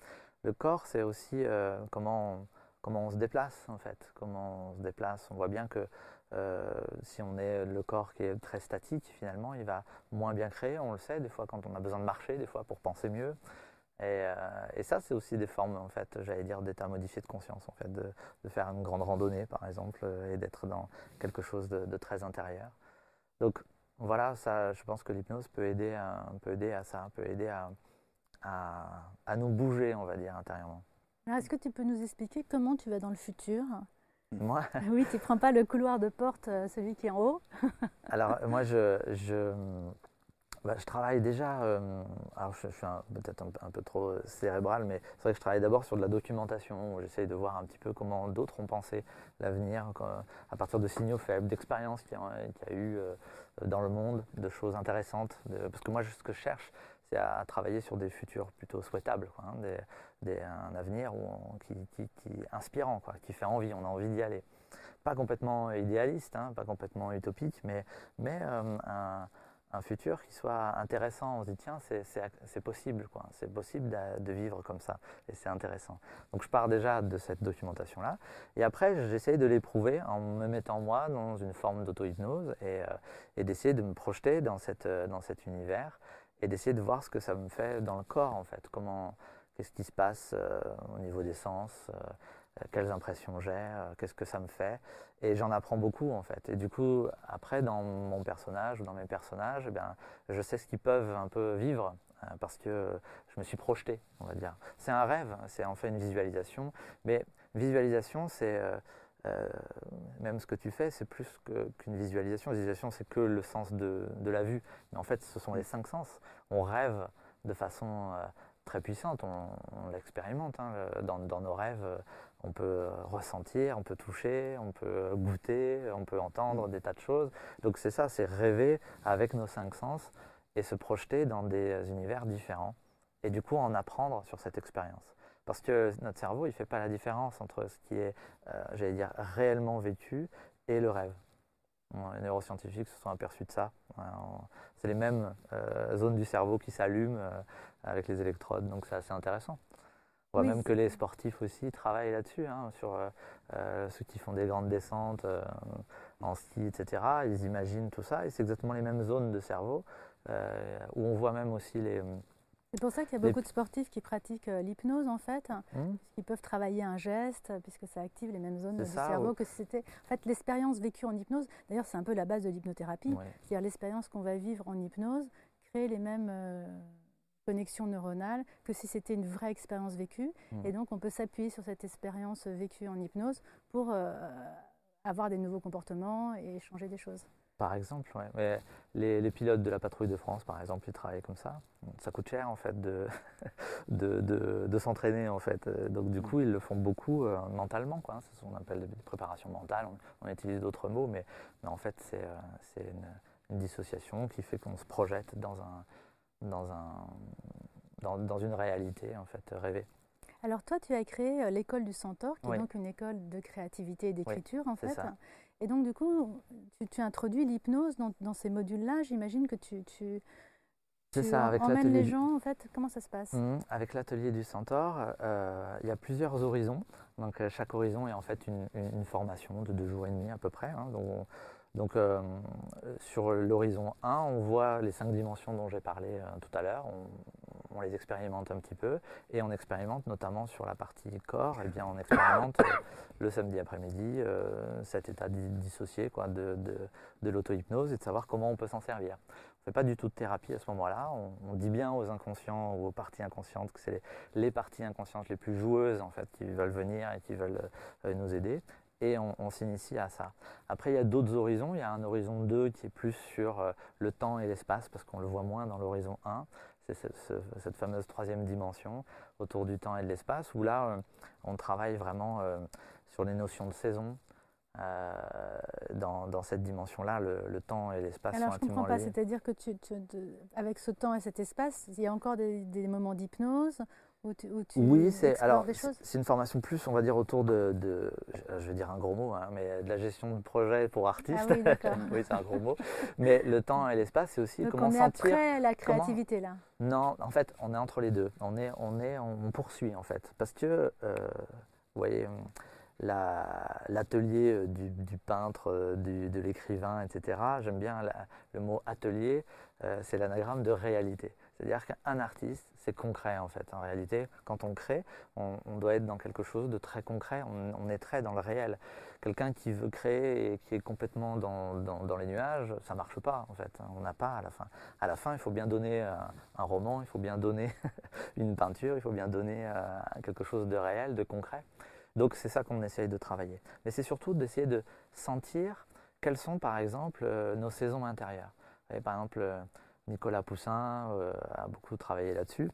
Le corps, c'est aussi euh, comment, comment on se déplace, en fait. Comment on se déplace. On voit bien que euh, si on est le corps qui est très statique, finalement, il va moins bien créer. On le sait, des fois, quand on a besoin de marcher, des fois, pour penser mieux. Et, euh, ça, c'est aussi des formes, en fait, j'allais dire, d'état modifié de conscience, en fait, de, faire une grande randonnée, par exemple, et d'être dans quelque chose de, de, très intérieur. Donc, voilà, ça, je pense que l'hypnose peut aider, à, peut aider à ça, peut aider à, à, nous bouger, on va dire, intérieurement. Est-ce que tu peux nous expliquer comment tu vas dans le futur? Moi Oui, tu ne prends pas le couloir de porte, euh, celui qui est en haut? <laughs> Alors, moi, je, je, bah, je travaille déjà, euh, alors je, suis peut-être un, peu trop cérébral, mais c'est vrai que je travaille d'abord sur de la documentation, où j'essaye de voir un petit peu comment d'autres ont pensé l'avenir, à partir de signaux faibles, d'expériences qu'il y, a eu euh, dans le monde, de choses intéressantes. parce que moi, ce que je cherche, c'est à, travailler sur des futurs plutôt souhaitables, hein, un avenir qui, inspirant, qui fait envie, on a envie d'y aller. Pas complètement idéaliste, hein, pas complètement utopique, mais, euh, un, futur qui soit intéressant. On se dit, tiens, c'est possible, c'est possible de, vivre comme ça, et c'est intéressant. Donc je pars déjà de cette documentation-là, et après j'essaye de l'éprouver en me mettant moi dans une forme d'auto-hypnose et, euh, d'essayer de me projeter dans cet univers et d'essayer de voir ce que ça me fait dans le corps en fait. Comment, qu'est-ce qui se passe euh, au niveau des sens, euh, quelles impressions j'ai, euh, qu'est-ce que ça me fait. Et j'en apprends beaucoup en fait. Et du coup, après, dans mon personnage ou dans mes personnages, eh bien, je sais ce qu'ils peuvent un peu vivre parce que je me suis projeté, on va dire. C'est un rêve, c'est en fait une visualisation. Mais visualisation, c'est euh, même ce que tu fais, c'est plus qu'une visualisation. Visualisation, c'est que le sens de, la vue. Mais en fait, ce sont les cinq sens. On rêve de façon euh, très puissante, on, l'expérimente. Hein, dans, nos rêves, euh, on peut ressentir, on peut toucher, on peut goûter, on peut entendre des tas de choses. Donc c'est ça, c'est rêver avec nos cinq sens et se projeter dans des univers différents. Et du coup, en apprendre sur cette expérience. Parce que notre cerveau, il ne fait pas la différence entre ce qui est, euh, j'allais dire, réellement vécu et le rêve. les neuroscientifiques se sont aperçus de ça. C'est les mêmes euh, zones du cerveau qui s'allument euh, avec les électrodes, donc c'est assez intéressant. On voit même que les sportifs aussi travaillent là-dessus, hein, sur ceux qui font des grandes descentes en ski, etc. Ils imaginent tout ça et c'est exactement les mêmes zones de cerveau où on voit même aussi les, c'est pour ça qu'il y a beaucoup de sportifs qui pratiquent euh, l'hypnose en fait, mmh. qui peuvent travailler un geste puisque ça active les mêmes zones du cerveau que si c'était. En fait, l'expérience vécue en hypnose, d'ailleurs, c'est un peu la base de l'hypnothérapie, c'est-à-dire l'expérience qu'on va vivre en hypnose crée les mêmes euh, connexions neuronales que si c'était une vraie expérience vécue. Mmh. Et donc, on peut s'appuyer sur cette expérience vécue en hypnose pour euh, avoir des nouveaux comportements et changer des choses. Par exemple, Mais les, pilotes de la patrouille de France, par exemple, ils travaillent comme ça. Ça coûte cher, en fait, de, <laughs> de, s'entraîner, en fait. Donc, du coup, ils le font beaucoup euh, mentalement, quoi. C'est ce qu'on appelle des préparations mentales. On, utilise d'autres mots, mais, mais, en fait, c'est euh, une, une, dissociation qui fait qu'on se projette dans, un, dans, un, dans, dans une réalité, en fait, rêvée. Alors toi, tu as créé l'école du Centaure, qui est donc une école de créativité et d'écriture en fait. Et donc du coup, tu, introduis l'hypnose dans, ces modules-là. J'imagine que tu, tu, ça, avec emmènes les gens en fait. Comment ça se passe? Mmh, Avec l'atelier du Centaure, euh, il y a plusieurs horizons. Donc chaque horizon est en fait une, formation de deux jours et demi à peu près. Hein. donc, donc euh, sur l'horizon 1, on voit les cinq dimensions dont j'ai parlé euh, tout à l'heure, on, les expérimente un petit peu et on expérimente notamment sur la partie corps, et eh bien on expérimente euh, le samedi après-midi cet état dissocié de, de, l'auto-hypnose et de savoir comment on peut s'en servir. On ne fait pas du tout de thérapie à ce moment-là, on, dit bien aux inconscients ou aux parties inconscientes que c'est les, parties inconscientes les plus joueuses en fait qui veulent venir et qui veulent nous aider et on, s'initie à ça. Après, il y a d'autres horizons. Il y a un horizon 2 qui est plus sur euh, le temps et l'espace, parce qu'on le voit moins dans l'horizon 1. C'est cette, fameuse troisième dimension autour du temps et de l'espace, où là, euh, on travaille vraiment euh, sur les notions de saison. dans, cette dimension-là, le, temps et l'espace sont intimement liés. Alors, je ne comprends pas, c'est-à-dire que tu, avec ce temps et cet espace, il y a encore des, des moments d'hypnose oui, c'est alors c'est une formation plus, on va dire autour de, je vais dire un gros mot, hein, mais de la gestion de projet pour artistes. Ah <laughs> oui, c'est un gros mot. Mais le temps et l'espace, c'est aussi comment on est sentir. Après la créativité là? Non, en fait, on est entre les deux. On est, on est, on poursuit en fait, parce que euh, vous voyez. L'atelier euh, du, peintre, euh, de l'écrivain, etc. J'aime bien le mot atelier, c'est l'anagramme de réalité. C'est-à-dire qu'un artiste, concret en fait. En réalité, quand on crée, on, doit être dans quelque chose de très concret, on, est très dans le réel. Quelqu'un qui veut créer et qui est complètement dans, dans, les nuages, ça marche pas en fait. On n'a pas à la fin. À la fin, il faut bien donner un, roman, il faut bien donner <laughs> une peinture, il faut bien donner euh, quelque chose de réel, de concret. Donc c'est ça qu'on essaye de travailler. Mais c'est surtout d'essayer de sentir quelles sont par exemple euh, nos saisons intérieures. par exemple, euh, Nicolas Poussin euh, a beaucoup travaillé là-dessus.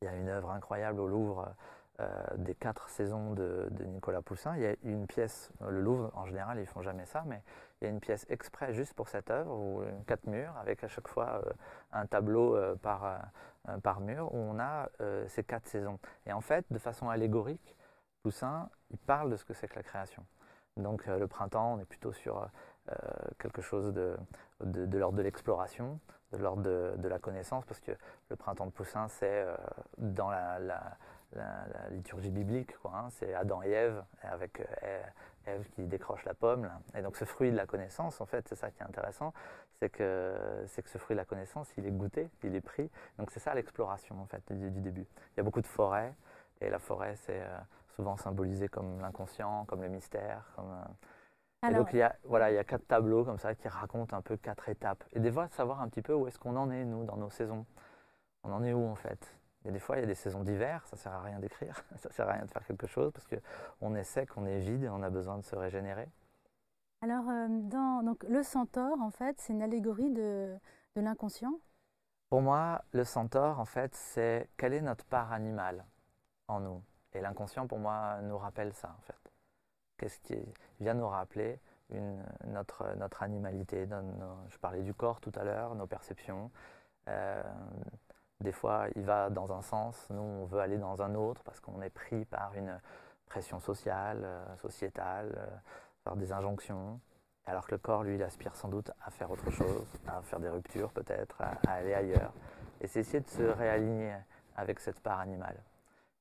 Il y a une œuvre incroyable au Louvre euh, des quatre saisons de, Nicolas Poussin. Il y a une pièce, le Louvre en général ils font jamais ça, mais il y a une pièce exprès juste pour cette œuvre, ou quatre murs, avec à chaque fois euh, un tableau par, par mur, où on a ces quatre saisons. Et en fait, de façon allégorique, Poussin, il parle de ce que c'est que la création. Donc le printemps, on est plutôt sur quelque chose de, de l'ordre de l'exploration de l'ordre de, la connaissance, parce que le printemps de Poussin, c'est euh, dans la, liturgie biblique, hein. c'est Adam et Ève, avec euh, Ève qui décroche la pomme. Et donc ce fruit de la connaissance, en fait, c'est ça qui est intéressant, c'est que, c'est que ce fruit de la connaissance, il est goûté, il est pris. Donc c'est ça l'exploration, en fait, du, début. Il y a beaucoup de forêts, et la forêt, c'est euh, souvent symbolisé comme l'inconscient, comme le mystère, comme donc il y, a, voilà, il y a quatre tableaux comme ça qui racontent un peu quatre étapes. Et des fois, savoir un petit peu où est-ce qu'on en est, nous, dans nos saisons. On en est où en fait? Et des fois, il y a des saisons d'hiver, ça sert à rien d'écrire, <laughs> ça sert à rien de faire quelque chose parce qu'on est sec, on est vide et on a besoin de se régénérer. Alors, euh, dans, donc, le centaure, en fait, c'est une allégorie de, de l'inconscient? Pour moi, le centaure, en fait, c'est quelle est notre part animale en nous? Et l'inconscient, pour moi, nous rappelle ça, en fait qu'est-ce qui vient nous rappeler notre, animalité. je parlais du corps tout à l'heure, nos perceptions. Euh, des fois, il va dans un sens, nous, on veut aller dans un autre parce qu'on est pris par une pression sociale, euh, sociétale, euh, par des injonctions. Alors que le corps, lui, il aspire sans doute à faire autre chose, à faire des ruptures peut-être, à, aller ailleurs. Et c'est essayer de se réaligner avec cette part animale.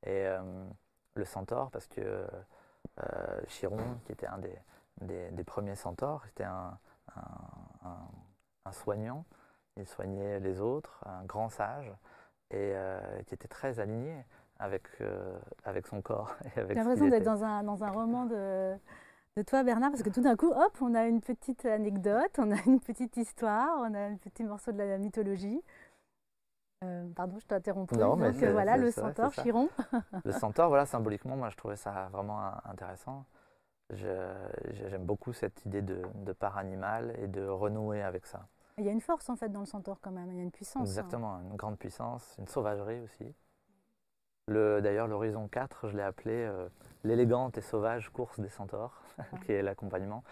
Et le centaure, parce que euh, Chiron, qui était un des, des, premiers centaures, c'était un, un, soignant. Il soignait les autres, un grand sage, et euh, qui était très aligné avec, euh, avec son corps. <laughs> J'ai l'impression d'être dans un, dans un roman de, de toi, Bernard, parce que tout d'un coup, hop, on a une petite anecdote, on a une petite histoire, on a un petit morceau de la mythologie. Euh, pardon, je t'ai interrompu. Donc voilà, le centaure, Chiron. <laughs> le centaure, voilà, symboliquement, moi je trouvais ça vraiment intéressant. J'aime beaucoup cette idée de, part animale et de renouer avec ça. Il y a une force en fait dans le centaure quand même, il y a une puissance. Hein. Exactement, une grande puissance, une sauvagerie aussi. D'ailleurs, l'horizon 4, je l'ai appelé l'élégante et sauvage course des centaures, <laughs> qui est l'accompagnement.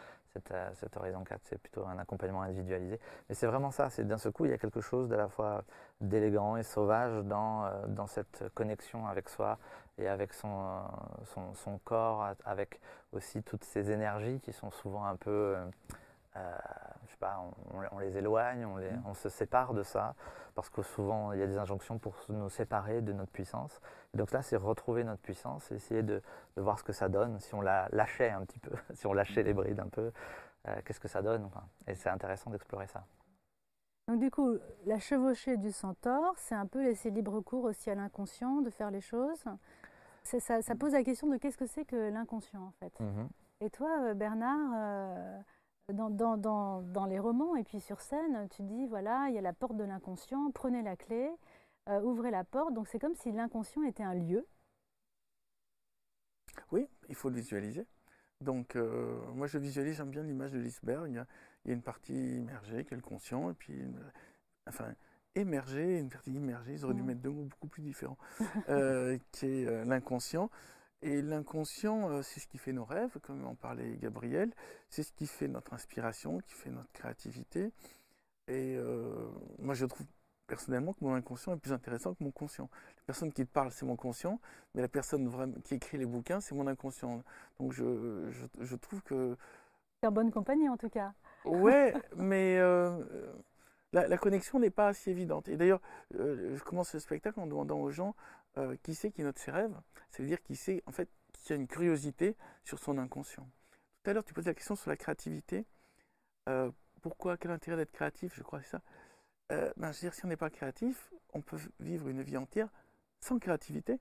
Cet, horizon 4, c'est plutôt un accompagnement individualisé. Mais c'est vraiment ça, c'est d'un seul coup, il y a quelque chose d'à la fois d'élégant et sauvage dans, dans cette connexion avec soi et avec son, son, son, corps, avec aussi toutes ces énergies qui sont souvent un peu euh, je sais pas, on, les éloigne, on, les, mm. on, se sépare de ça, parce que souvent il y a des injonctions pour nous séparer de notre puissance. donc là, c'est retrouver notre puissance, essayer de, voir ce que ça donne, si on la lâchait un petit peu, <laughs> si on lâchait les brides un peu, euh, qu'est-ce que ça donne Et c'est intéressant d'explorer ça. Donc du coup, la chevauchée du centaure, c'est un peu laisser libre cours aussi à l'inconscient de faire les choses. Ça, ça, pose la question de qu'est-ce que c'est que l'inconscient en fait? Mm-hmm. Et toi, euh, Bernard, dans, les romans et puis sur scène, tu dis voilà, il y a la porte de l'inconscient, prenez la clé, euh, ouvrez la porte. Donc c'est comme si l'inconscient était un lieu. Oui, il faut le visualiser. Donc euh, moi je visualise, j'aime bien l'image de l'iceberg. Il, y, a, une partie immergée qui est le conscient, et puis enfin émergée, une partie immergée, ils auraient dû mmh. mettre deux mots beaucoup plus différents, euh, <laughs> qui est l'inconscient. Et l'inconscient, euh, c'est ce qui fait nos rêves, comme en parlait Gabriel, c'est ce qui fait notre inspiration, qui fait notre créativité. Et euh, moi, je trouve personnellement que mon inconscient est plus intéressant que mon conscient. La personne qui parle, c'est mon conscient, mais la personne qui écrit les bouquins, c'est mon inconscient. Donc je, je, trouve que... C'est en bonne compagnie en tout cas. Ouais, <laughs> mais euh, la, connexion n'est pas si évidente. Et d'ailleurs, je commence ce spectacle en demandant aux gens euh, qui sait qui note ses rêves, cest à dire qui sait en fait qui a une curiosité sur son inconscient. Tout à l'heure, tu posais la question sur la créativité. Euh, pourquoi Quel intérêt d'être créatif Je crois que c'est ça. Euh, ben, je veux dire, si on n'est pas créatif, on peut vivre une vie entière sans créativité.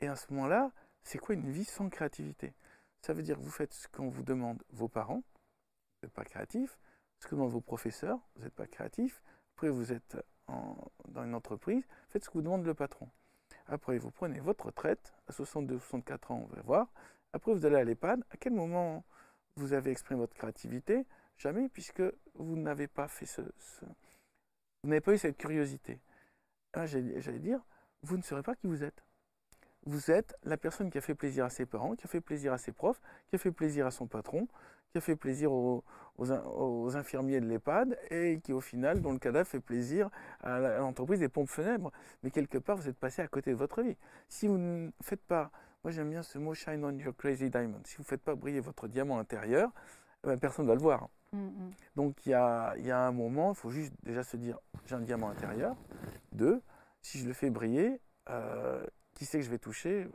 Et à ce moment-là, c'est quoi une vie sans créativité? Ça veut dire que vous faites ce qu'on vous demande vos parents, vous n'êtes pas créatif, ce que demandent vos professeurs, vous n'êtes pas créatif. Après, vous êtes dans une entreprise, faites ce que vous demande le patron. Après, vous prenez votre retraite, à 62 64 ans, on va voir. Après, vous allez à l'EHPAD. À quel moment vous avez exprimé votre créativité? Jamais, puisque vous n'avez pas fait ce, vous n'avez pas eu cette curiosité. Ah, j'allais dire, vous ne saurez pas qui vous êtes. Vous êtes la personne qui a fait plaisir à ses parents, qui a fait plaisir à ses profs, qui a fait plaisir à son patron, qui a fait plaisir aux, infirmiers de l'EHPAD et qui, au final, dont le cadavre fait plaisir à l'entreprise des pompes funèbres. Mais quelque part, vous êtes passé à côté de votre vie. Si vous ne faites pas, moi j'aime bien ce mot shine on your crazy diamond, si vous ne faites pas briller votre diamant intérieur, eh ben, personne ne va le voir. Mm, mm. Donc il y a, y a, un moment, il faut juste déjà se dire j'ai un diamant intérieur. Deux, si je le fais briller, euh, qui sait que je vais toucher?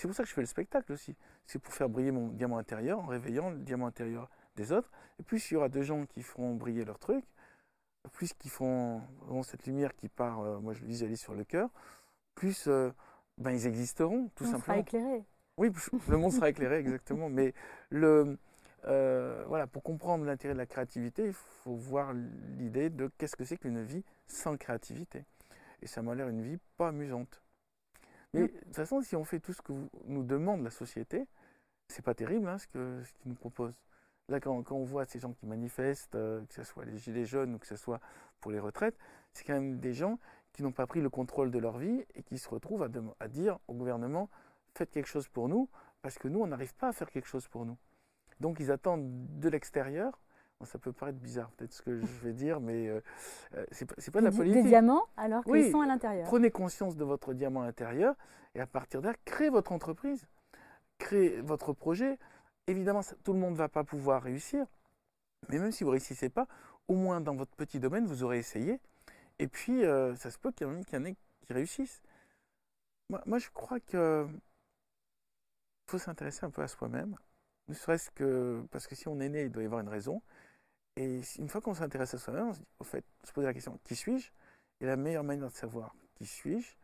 C'est pour ça que je fais le spectacle aussi. C'est pour faire briller mon diamant intérieur en réveillant le diamant intérieur des autres. Et plus il y aura de gens qui feront briller leur truc, plus qui font cette lumière qui part, euh, moi je visualise sur le cœur, plus euh, ben, ils existeront, tout simplement. Sera éclairé. Oui, le monde sera éclairé, <laughs> exactement. Mais le, euh, voilà, pour comprendre l'intérêt de la créativité, il faut voir l'idée de qu'est-ce que c'est qu'une vie sans créativité. Et ça m'a l'air une vie pas amusante. Mais de toute façon, si on fait tout ce que nous demande la société, c'est pas terrible hein, ce qu'ils ce nous proposent. Là, quand, quand, on voit ces gens qui manifestent, euh, que ce soit les gilets jaunes ou que ce soit pour les retraites, c'est quand même des gens qui n'ont pas pris le contrôle de leur vie et qui se retrouvent à, à dire au gouvernement faites quelque chose pour nous, parce que nous, on n'arrive pas à faire quelque chose pour nous. Donc ils attendent de l'extérieur ça peut paraître bizarre, peut-être ce que je vais dire, mais euh, euh c'est pas, pas de la politique. Des diamants, alors qu'ils sont à l'intérieur. Prenez conscience de votre diamant intérieur et à partir de là, créez votre entreprise, créez votre projet. Évidemment, tout le monde ne va pas pouvoir réussir, mais même si vous ne réussissez pas, au moins dans votre petit domaine, vous aurez essayé. Et puis, euh, ça se peut qu'il y en ait qui réussissent. Moi, moi, je crois qu'il faut s'intéresser un peu à soi-même, ne serait-ce que parce que si on est né, il doit y avoir une raison. Et une fois qu'on s'intéresse à soi-même, on se, au fait, se pose la question qui suis-je? Et la meilleure manière de savoir qui suis-je,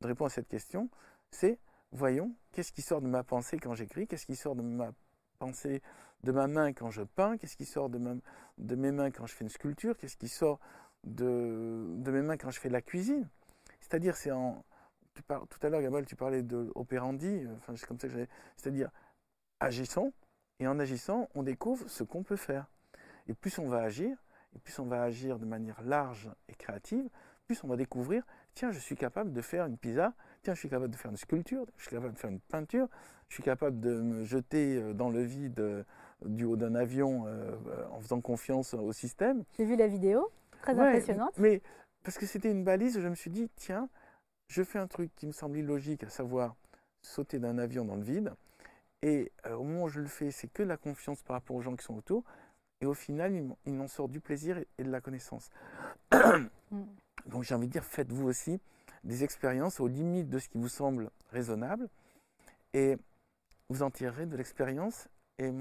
de répondre à cette question, c'est voyons, qu'est-ce qui sort de ma pensée quand j'écris? Qu'est-ce qui sort de ma pensée, de ma main quand je peins? Qu'est-ce qui sort de, de mes mains quand je fais une sculpture? Qu'est-ce qui sort de, mes mains quand je fais la cuisine? C'est-à-dire, c'est en. Tu tout à l'heure, Gabriel, tu parlais de opérandi, enfin, c'est comme ça que C'est-à-dire, agissons, et en agissant, on découvre ce qu'on peut faire. Et plus on va agir, et plus on va agir de manière large et créative, plus on va découvrir, tiens, je suis capable de faire une pizza, tiens, je suis capable de faire une sculpture, je suis capable de faire une peinture, je suis capable de me jeter euh, dans le vide euh, du haut d'un avion euh, en faisant confiance au système. J'ai vu la vidéo, très impressionnante. Mais parce que c'était une balise, je me suis dit, tiens, je fais un truc qui me semble illogique, à savoir sauter d'un avion dans le vide. Et au moment où je le fais, c'est que de la confiance par rapport aux gens qui sont autour. Et au final, il m'en sort du plaisir et de la connaissance. <coughs> Mm. Donc j'ai envie de dire, faites-vous aussi des expériences aux limites de ce qui vous semble raisonnable et vous en tirerez de l'expérience et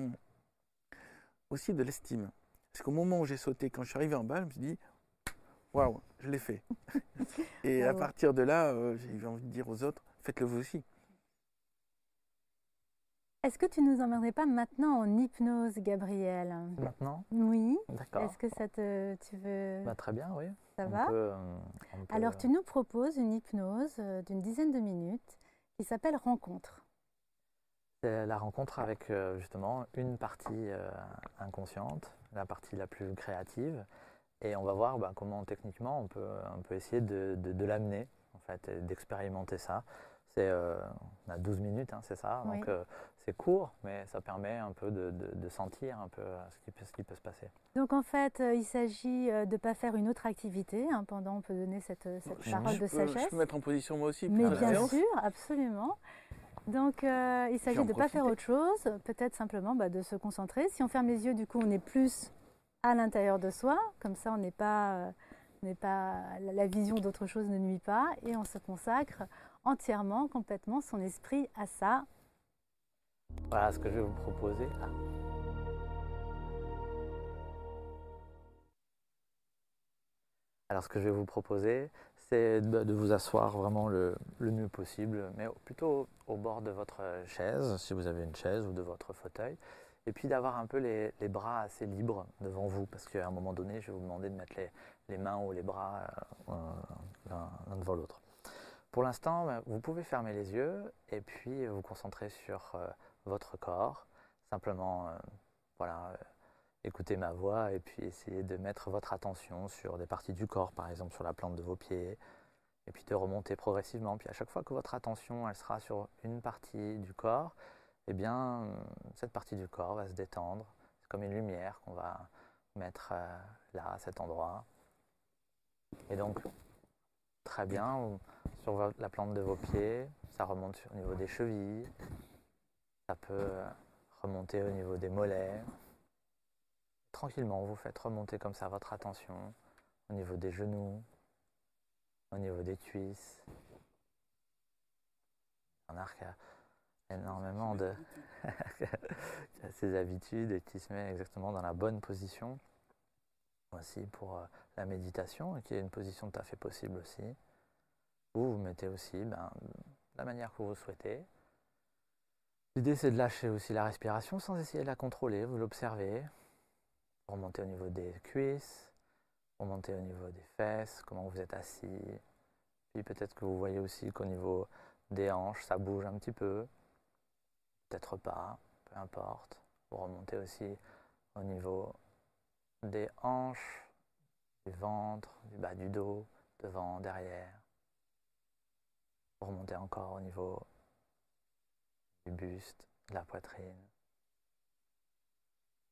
aussi de l'estime. Parce qu'au moment où j'ai sauté, quand je suis arrivé en bas, je me suis dit, waouh, je l'ai fait. <laughs> et à partir de là, euh, j'ai eu envie de dire aux autres, faites-le vous aussi. Est-ce que tu nous emmènerais pas maintenant en hypnose, Gabriel? Maintenant? Oui. D'accord. Est-ce que ça te, tu veux bah, Très bien, oui. Ça va? euh, Alors, tu nous proposes une hypnose euh, d'une dizaine de minutes qui s'appelle Rencontre. C'est la rencontre avec euh, justement une partie inconsciente, la partie la plus créative, et on va voir bah, comment techniquement on peut, on peut essayer de, de l'amener, en fait, d'expérimenter ça. C'est, on a 12 minutes, hein, c'est ça? Donc c'est court, mais ça permet un peu de, de, sentir un peu ce qui, peut, ce qui, peut, se passer. Donc en fait, il s'agit de ne pas faire une autre activité. Hein, pendant, on peut donner cette, cette parole de sagesse. Je peux mettre en position moi aussi. Mais bien sûr, absolument. Donc il s'agit de ne pas faire autre chose, peut-être simplement bah, de se concentrer. Si on ferme les yeux, du coup, on est plus à l'intérieur de soi. Comme ça, on n'est pas, n'est pas la vision d'autre chose ne nuit pas et on se consacre entièrement, complètement son esprit à ça. Voilà ce que je vais vous proposer. Ah. Alors ce que je vais vous proposer, c'est de vous asseoir vraiment le, mieux possible, mais plutôt au bord de votre chaise, si vous avez une chaise, ou de votre fauteuil, et puis d'avoir un peu les, bras assez libres devant vous, parce qu'à un moment donné, je vais vous demander de mettre les, mains ou les bras euh, l'un devant l'autre. Pour l'instant, ben, vous pouvez fermer les yeux et puis vous concentrer sur euh, votre corps. Simplement, euh, voilà, euh, écouter ma voix et puis essayer de mettre votre attention sur des parties du corps, par exemple sur la plante de vos pieds, et puis de remonter progressivement. Puis à chaque fois que votre attention elle sera sur une partie du corps, eh bien, cette partie du corps va se détendre. C'est comme une lumière qu'on va mettre là, à cet endroit. Et donc, très bien, sur la plante de vos pieds, ça remonte au niveau des chevilles, ça peut remonter au niveau des mollets. Tranquillement, vous faites remonter comme ça votre attention au niveau des genoux, au niveau des cuisses. Un arc a énormément de <laughs> ses habitudes et qui se met exactement dans la bonne position. Voici pour euh, la méditation, qui est une position tout à fait possible aussi. Vous vous mettez aussi ben, la manière que vous souhaitez. L'idée c'est de lâcher aussi la respiration sans essayer de la contrôler, vous l'observez. Remontez au niveau des cuisses, remontez au niveau des fesses, comment vous êtes assis. Puis peut-être que vous voyez aussi qu'au niveau des hanches, ça bouge un petit peu. Peut-être pas, peu importe. Vous remontez aussi au niveau des hanches, du ventre, du bas du dos, devant, derrière. Vous remontez encore au niveau du buste, de la poitrine.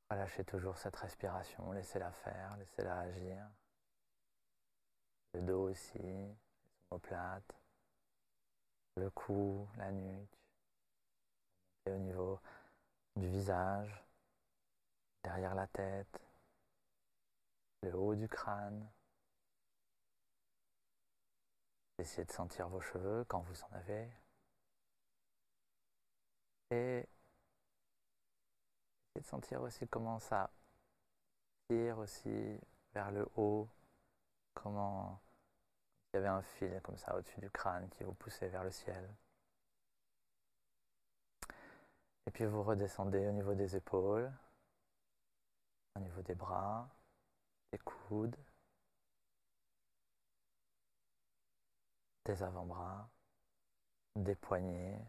Relâchez toujours cette respiration, laissez-la faire, laissez-la agir. Le dos aussi, les omoplates, le cou, la nuque. Et au niveau du visage, derrière la tête, le haut du crâne. Essayez de sentir vos cheveux quand vous en avez. Et de sentir aussi comment ça tire aussi vers le haut, comment il y avait un fil comme ça au-dessus du crâne qui vous poussait vers le ciel. Et puis vous redescendez au niveau des épaules, au niveau des bras, des coudes, des avant-bras, des poignets,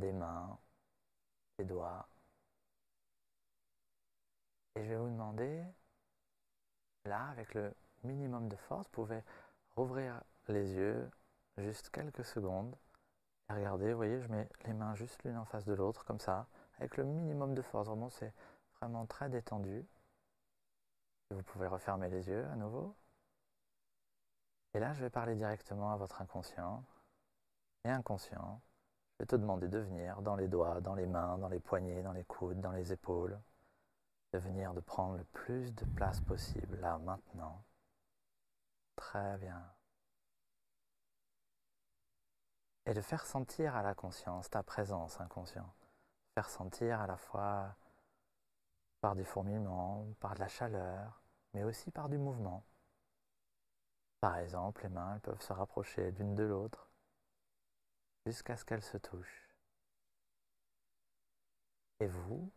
des mains, des doigts. Et je vais vous demander, là, avec le minimum de force, vous pouvez rouvrir les yeux juste quelques secondes et regardez, vous voyez, je mets les mains juste l'une en face de l'autre, comme ça, avec le minimum de force. Vraiment, c'est vraiment très détendu. vous pouvez refermer les yeux à nouveau. Et là, je vais parler directement à votre inconscient et inconscient. Je vais te demander de venir dans les doigts, dans les mains, dans les poignets, dans les coudes, dans les épaules. De venir, de prendre le plus de place possible, là, maintenant. Très bien. Et de faire sentir à la conscience ta présence inconscient. Faire sentir à la fois par des fourmillements, par de la chaleur, mais aussi par du mouvement. Par exemple, les mains elles peuvent se rapprocher l'une de l'autre jusqu'à ce qu'elles se touchent. Et vous,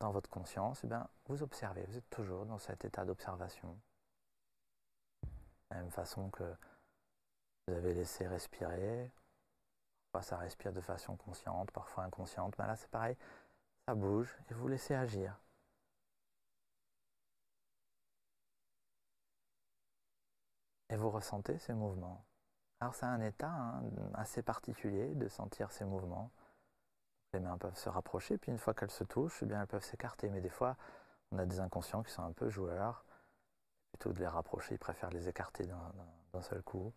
dans votre conscience, eh vous observez, vous êtes toujours dans cet état d'observation. De la même façon que vous avez laissé respirer, parfois ça respire de façon consciente, parfois inconsciente, mais là c'est pareil, ça bouge et vous laissez agir. Et vous ressentez ces mouvements. Alors c'est un état hein, assez particulier de sentir ces mouvements. Les mains peuvent se rapprocher, puis une fois qu'elles se touchent, eh bien elles peuvent s'écarter. Mais des fois, on a des inconscients qui sont un peu joueurs. Plutôt de les rapprocher, ils préfèrent les écarter d'un seul coup,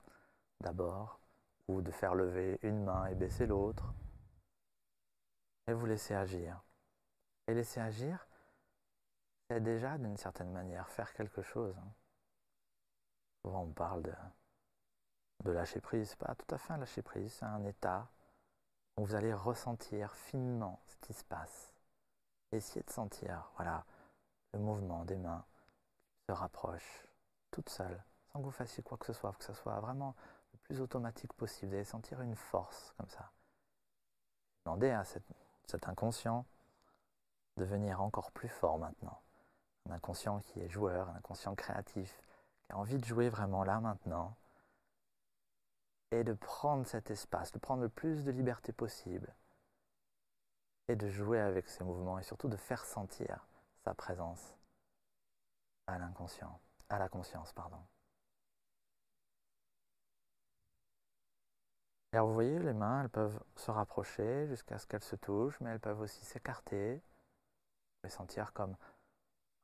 d'abord, ou de faire lever une main et baisser l'autre. Et vous laissez agir. Et laisser agir, c'est déjà d'une certaine manière faire quelque chose. Hein. Souvent, on parle de, de lâcher prise. Pas tout à fait un lâcher prise, c'est un état où vous allez ressentir finement ce qui se passe. Essayez de sentir, voilà, le mouvement des mains se rapprochent toutes seules, sans que vous fassiez quoi que ce soit, que ce soit vraiment le plus automatique possible. Vous allez sentir une force comme ça. Demandez à cet inconscient de devenir encore plus fort maintenant. Un inconscient qui est joueur, un inconscient créatif, qui a envie de jouer vraiment là maintenant, et de prendre cet espace, de prendre le plus de liberté possible, et de jouer avec ses mouvements, et surtout de faire sentir sa présence à l'inconscient, à la conscience, pardon. Alors vous voyez, les mains, elles peuvent se rapprocher jusqu'à ce qu'elles se touchent, mais elles peuvent aussi s'écarter. Vous pouvez sentir comme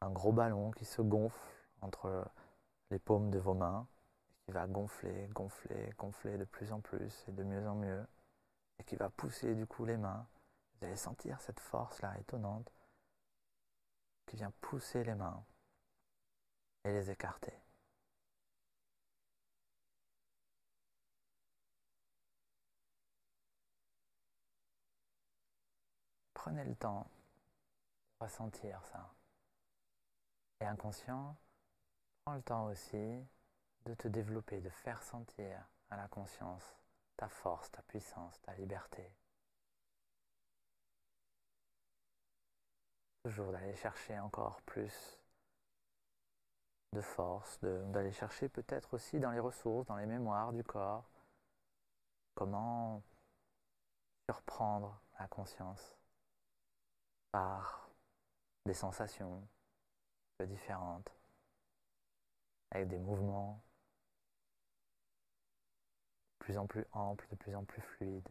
un gros ballon qui se gonfle entre les paumes de vos mains, qui va gonfler, gonfler, gonfler de plus en plus et de mieux en mieux, et qui va pousser du coup les mains. Vous allez sentir cette force-là étonnante qui vient pousser les mains et les écarter. Prenez le temps de ressentir ça. Et inconscient, prends le temps aussi de te développer, de faire sentir à la conscience ta force, ta puissance, ta liberté. Toujours d'aller chercher encore plus de force, d'aller chercher peut-être aussi dans les ressources, dans les mémoires du corps, comment surprendre la conscience par des sensations, différentes, avec des mouvements plus en plus amples, de plus en plus fluides.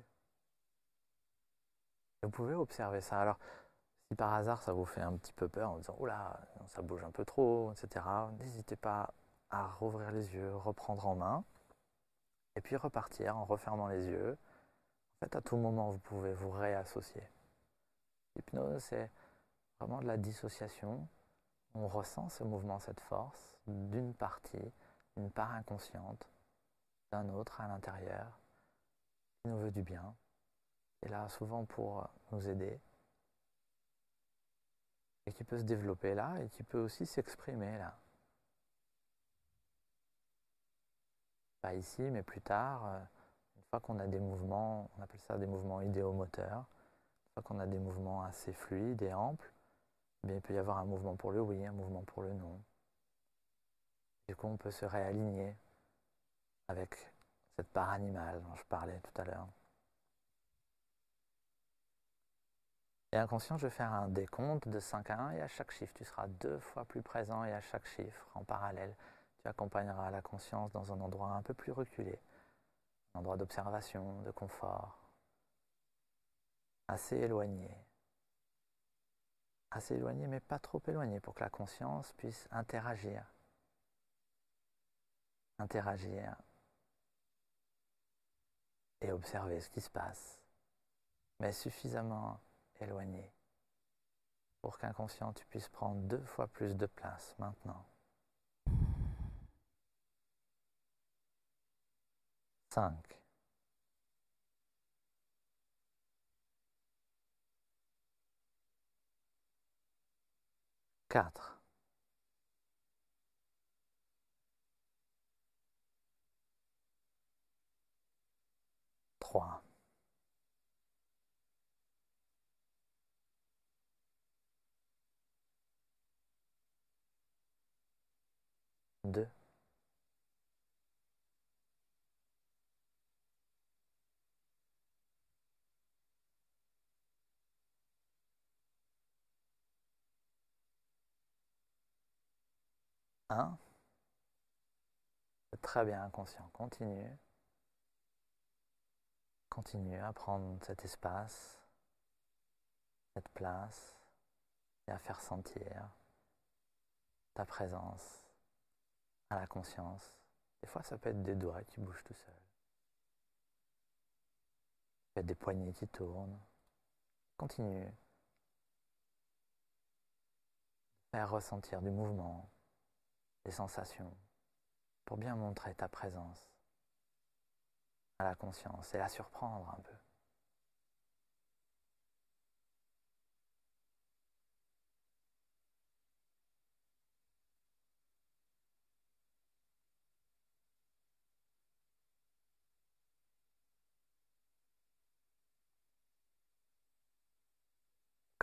vous pouvez observer ça. Alors, si par hasard ça vous fait un petit peu peur en disant Oula, ça bouge un peu trop, etc., n'hésitez pas à rouvrir les yeux, reprendre en main, et puis repartir en refermant les yeux. En fait, à tout moment, vous pouvez vous réassocier. L'hypnose, c'est vraiment de la dissociation on ressent ce mouvement, cette force d'une partie, une part inconsciente, d'un autre à l'intérieur, qui nous veut du bien, et là souvent pour nous aider, et qui peut se développer là, et qui peut aussi s'exprimer là. Pas ici, mais plus tard, euh, une fois qu'on a des mouvements, on appelle ça des mouvements idéomoteurs, une fois qu'on a des mouvements assez fluides et amples, il peut y avoir un mouvement pour le oui, un mouvement pour le non. Du coup, on peut se réaligner avec cette part animale dont je parlais tout à l'heure. Et inconscient, je vais faire un décompte de 5 à 1 et à chaque chiffre, tu seras deux fois plus présent et à chaque chiffre, en parallèle, tu accompagneras la conscience dans un endroit un peu plus reculé. un endroit d'observation, de confort, assez éloigné. Assez éloigné, mais pas trop éloigné pour que la conscience puisse interagir. Interagir et observer ce qui se passe, mais suffisamment éloigné pour qu'inconscient tu puisses prendre deux fois plus de place maintenant. 5. Quatre. Trois. Deux. Un. Très bien, inconscient. Continue. Continue à prendre cet espace, cette place, et à faire sentir ta présence à la conscience. Des fois, ça peut être des doigts qui bougent tout seuls. Ça peut être des poignets qui tournent. Continue. Faire ressentir du mouvement, des sensations, pour bien montrer ta présence à la conscience et la surprendre un peu.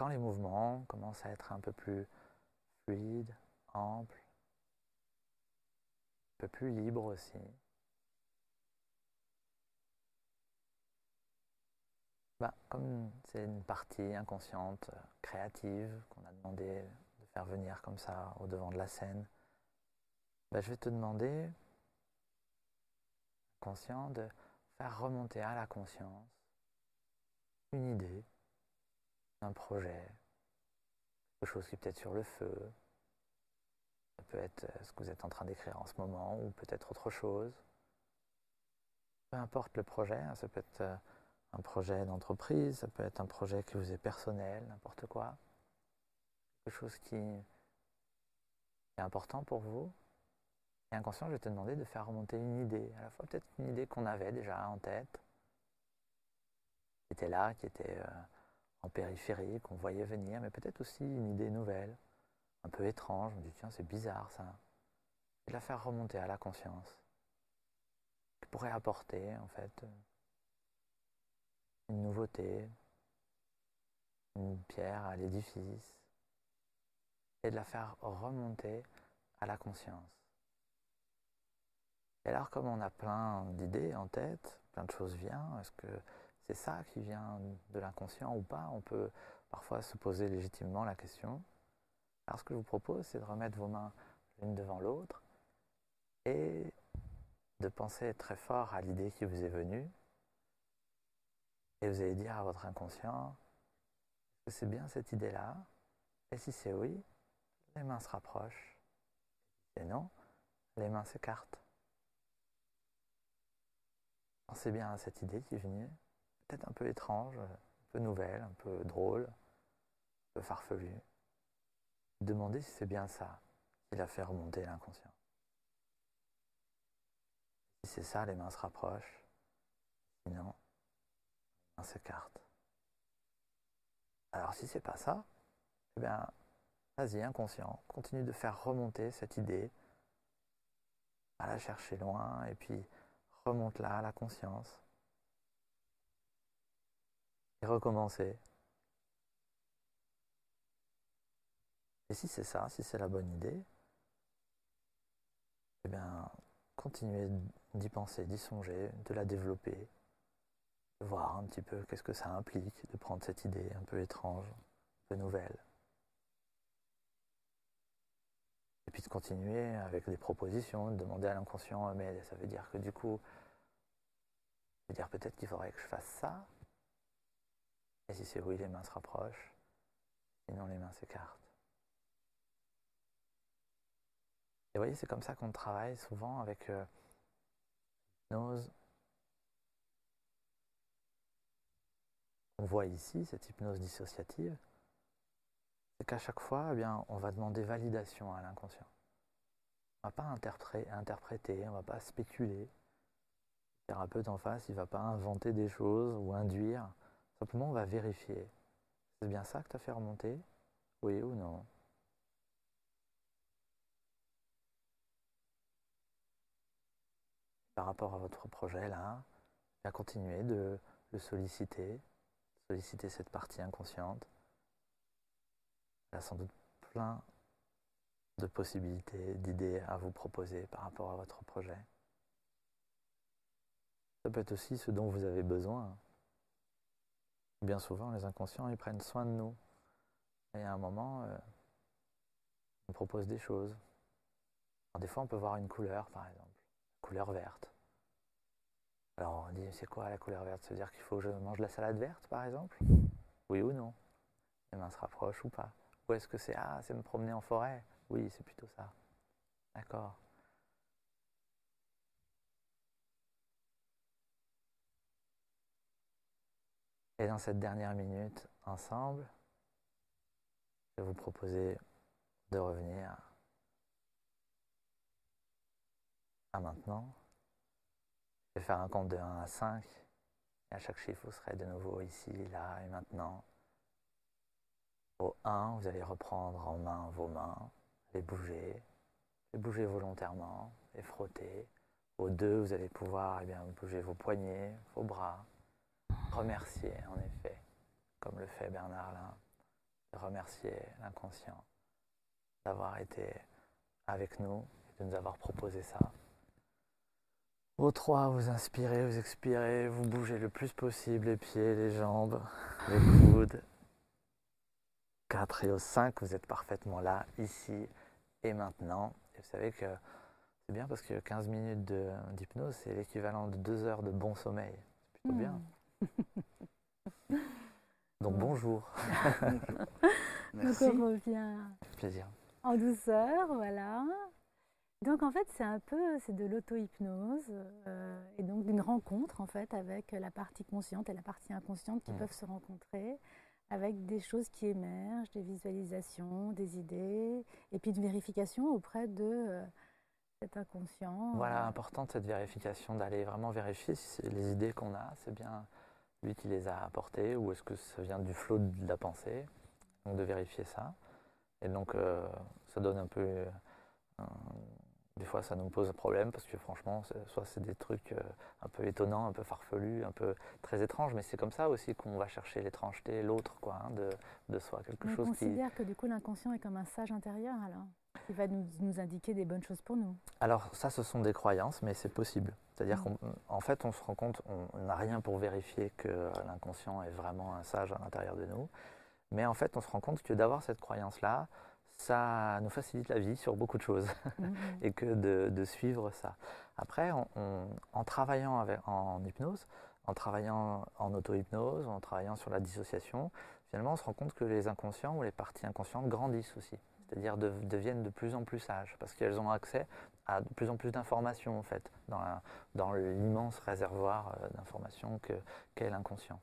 Les mouvements commencent à être un peu plus fluides, amples, un peu plus libres aussi, Bah, comme c'est une partie inconsciente, créative, qu'on a demandé de faire venir comme ça au devant de la scène, bah, je vais te demander, conscient, de faire remonter à la conscience une idée, un projet, quelque chose qui est peut-être sur le feu, ça peut être ce que vous êtes en train d'écrire en ce moment, ou peut-être autre chose. Peu importe le projet, hein, ça peut être euh, un projet d'entreprise, ça peut être un projet qui vous est personnel, n'importe quoi. Quelque chose qui est important pour vous. Et inconscient, je vais te demander de faire remonter une idée, à la fois peut-être une idée qu'on avait déjà en tête, qui était là, qui était euh, en périphérie, qu'on voyait venir, mais peut-être aussi une idée nouvelle, un peu étrange. Me dis, tiens, c'est bizarre ça. Et la faire remonter à la conscience, qui pourrait apporter, en fait, une nouveauté, une pierre à l'édifice, et de la faire remonter à la conscience. Et alors comme on a plein d'idées en tête, plein de choses viennent, est-ce que c'est ça qui vient de l'inconscient ou pas? On peut parfois se poser légitimement la question. Alors ce que je vous propose, c'est de remettre vos mains l'une devant l'autre et de penser très fort à l'idée qui vous est venue, et vous allez dire à votre inconscient que c'est bien cette idée-là? Et si c'est oui, les mains se rapprochent. Et non, les mains s'écartent. Pensez bien à cette idée qui est peut-être un peu étrange, un peu nouvelle, un peu drôle, un peu farfelue. Demandez si c'est bien ça qui l'a fait remonter l'inconscient. Si c'est ça, les mains se rapprochent. Sinon, s'écarte. Alors si c'est pas ça, eh bien, vas-y, inconscient, continue de faire remonter cette idée, à la chercher loin, et puis remonte là à la conscience. Et recommencer. Et si c'est ça, si c'est la bonne idée, eh bien, continuez d'y penser, d'y songer, de la développer, voir un petit peu qu'est-ce que ça implique de prendre cette idée un peu étrange, un peu nouvelle. Et puis de continuer avec des propositions, de demander à l'inconscient, mais ça veut dire que du coup, dire peut-être qu'il faudrait que je fasse ça. Et si c'est oui, les mains se rapprochent. Sinon, les mains s'écartent. Et vous voyez, c'est comme ça qu'on travaille souvent avec euh, l'hypnose. On voit ici cette hypnose dissociative. C'est qu'à chaque fois, eh bien, on va demander validation à l'inconscient. On ne va pas interpréter, on ne va pas spéculer. Le thérapeute en face, il ne va pas inventer des choses ou induire. Simplement, on va vérifier. C'est bien ça que tu as fait remonter? Oui ou non? Par rapport à votre projet, là, bien continuer de le solliciter, solliciter cette partie inconsciente. Il y a sans doute plein de possibilités, d'idées à vous proposer par rapport à votre projet. Ça peut être aussi ce dont vous avez besoin. Bien souvent, les inconscients, ils prennent soin de nous. Et à un moment, euh, ils nous proposent des choses. des fois, on peut voir une couleur, par exemple, couleur verte. Alors on dit, c'est quoi la couleur verte? Cest à dire qu'il faut que je mange la salade verte, par exemple? Oui ou non? Les mains se rapprochent ou pas? Ou est-ce que c'est, ah, c'est me promener en forêt? Oui, c'est plutôt ça. D'accord. Et dans cette dernière minute, ensemble, je vais vous proposer de revenir à maintenant. Je vais faire un compte de 1 à 5. Et à chaque chiffre, vous serez de nouveau ici, là et maintenant. Au 1, vous allez reprendre en main vos mains, les bouger, les bouger volontairement, les frotter. Au 2, vous allez pouvoir eh bien, bouger vos poignets, vos bras, remercier en effet, comme le fait Bernard là, remercier l'inconscient d'avoir été avec nous et de nous avoir proposé ça. Au 3, vous inspirez, vous expirez, vous bougez le plus possible les pieds, les jambes, les coudes. 4 et au 5, vous êtes parfaitement là, ici et maintenant. Et vous savez que c'est bien parce que 15 minutes d'hypnose, c'est l'équivalent de 2 heures de bon sommeil. C'est plutôt bien. <laughs> Donc bonjour. <laughs> Donc on revient. Plaisir. En douceur, voilà. Donc en fait, c'est un peu, c'est de l'auto-hypnose euh, et donc d'une rencontre en fait avec la partie consciente et la partie inconsciente qui peuvent se rencontrer avec des choses qui émergent, des visualisations, des idées et puis de vérification auprès de euh, cet inconscient. Voilà, importante cette vérification, d'aller vraiment vérifier si les idées qu'on a, c'est bien lui qui les a apportées ou est-ce que ça vient du flot de la pensée. Donc de vérifier ça. Et donc euh, ça donne un peu des fois, ça nous pose un problème parce que franchement, soit c'est des trucs euh, un peu étonnants, un peu farfelus, un peu très étranges, mais c'est comme ça aussi qu'on va chercher l'étrangeté, l'autre, quoi, hein, de, de, soi, quelque On chose considère que du coup, l'inconscient est comme un sage intérieur, alors qui va nous, nous, indiquer des bonnes choses pour nous. Alors ça, ce sont des croyances, mais c'est possible. C'est-à-dire mm. qu'en fait, on se rend compte, on n'a rien pour vérifier que l'inconscient est vraiment un sage à l'intérieur de nous, mais en fait, on se rend compte que d'avoir cette croyance-là, ça nous facilite la vie sur beaucoup de choses <laughs> mhm. et que de, suivre ça. Après, en travaillant avec, en hypnose, en travaillant en auto-hypnose, en travaillant sur la dissociation, finalement, on se rend compte que les inconscients ou les parties inconscientes grandissent aussi, c'est-à-dire deviennent de plus en plus sages parce qu'elles ont accès à de plus en plus d'informations en fait dans l'immense réservoir euh, d'informations qu'est l'inconscient.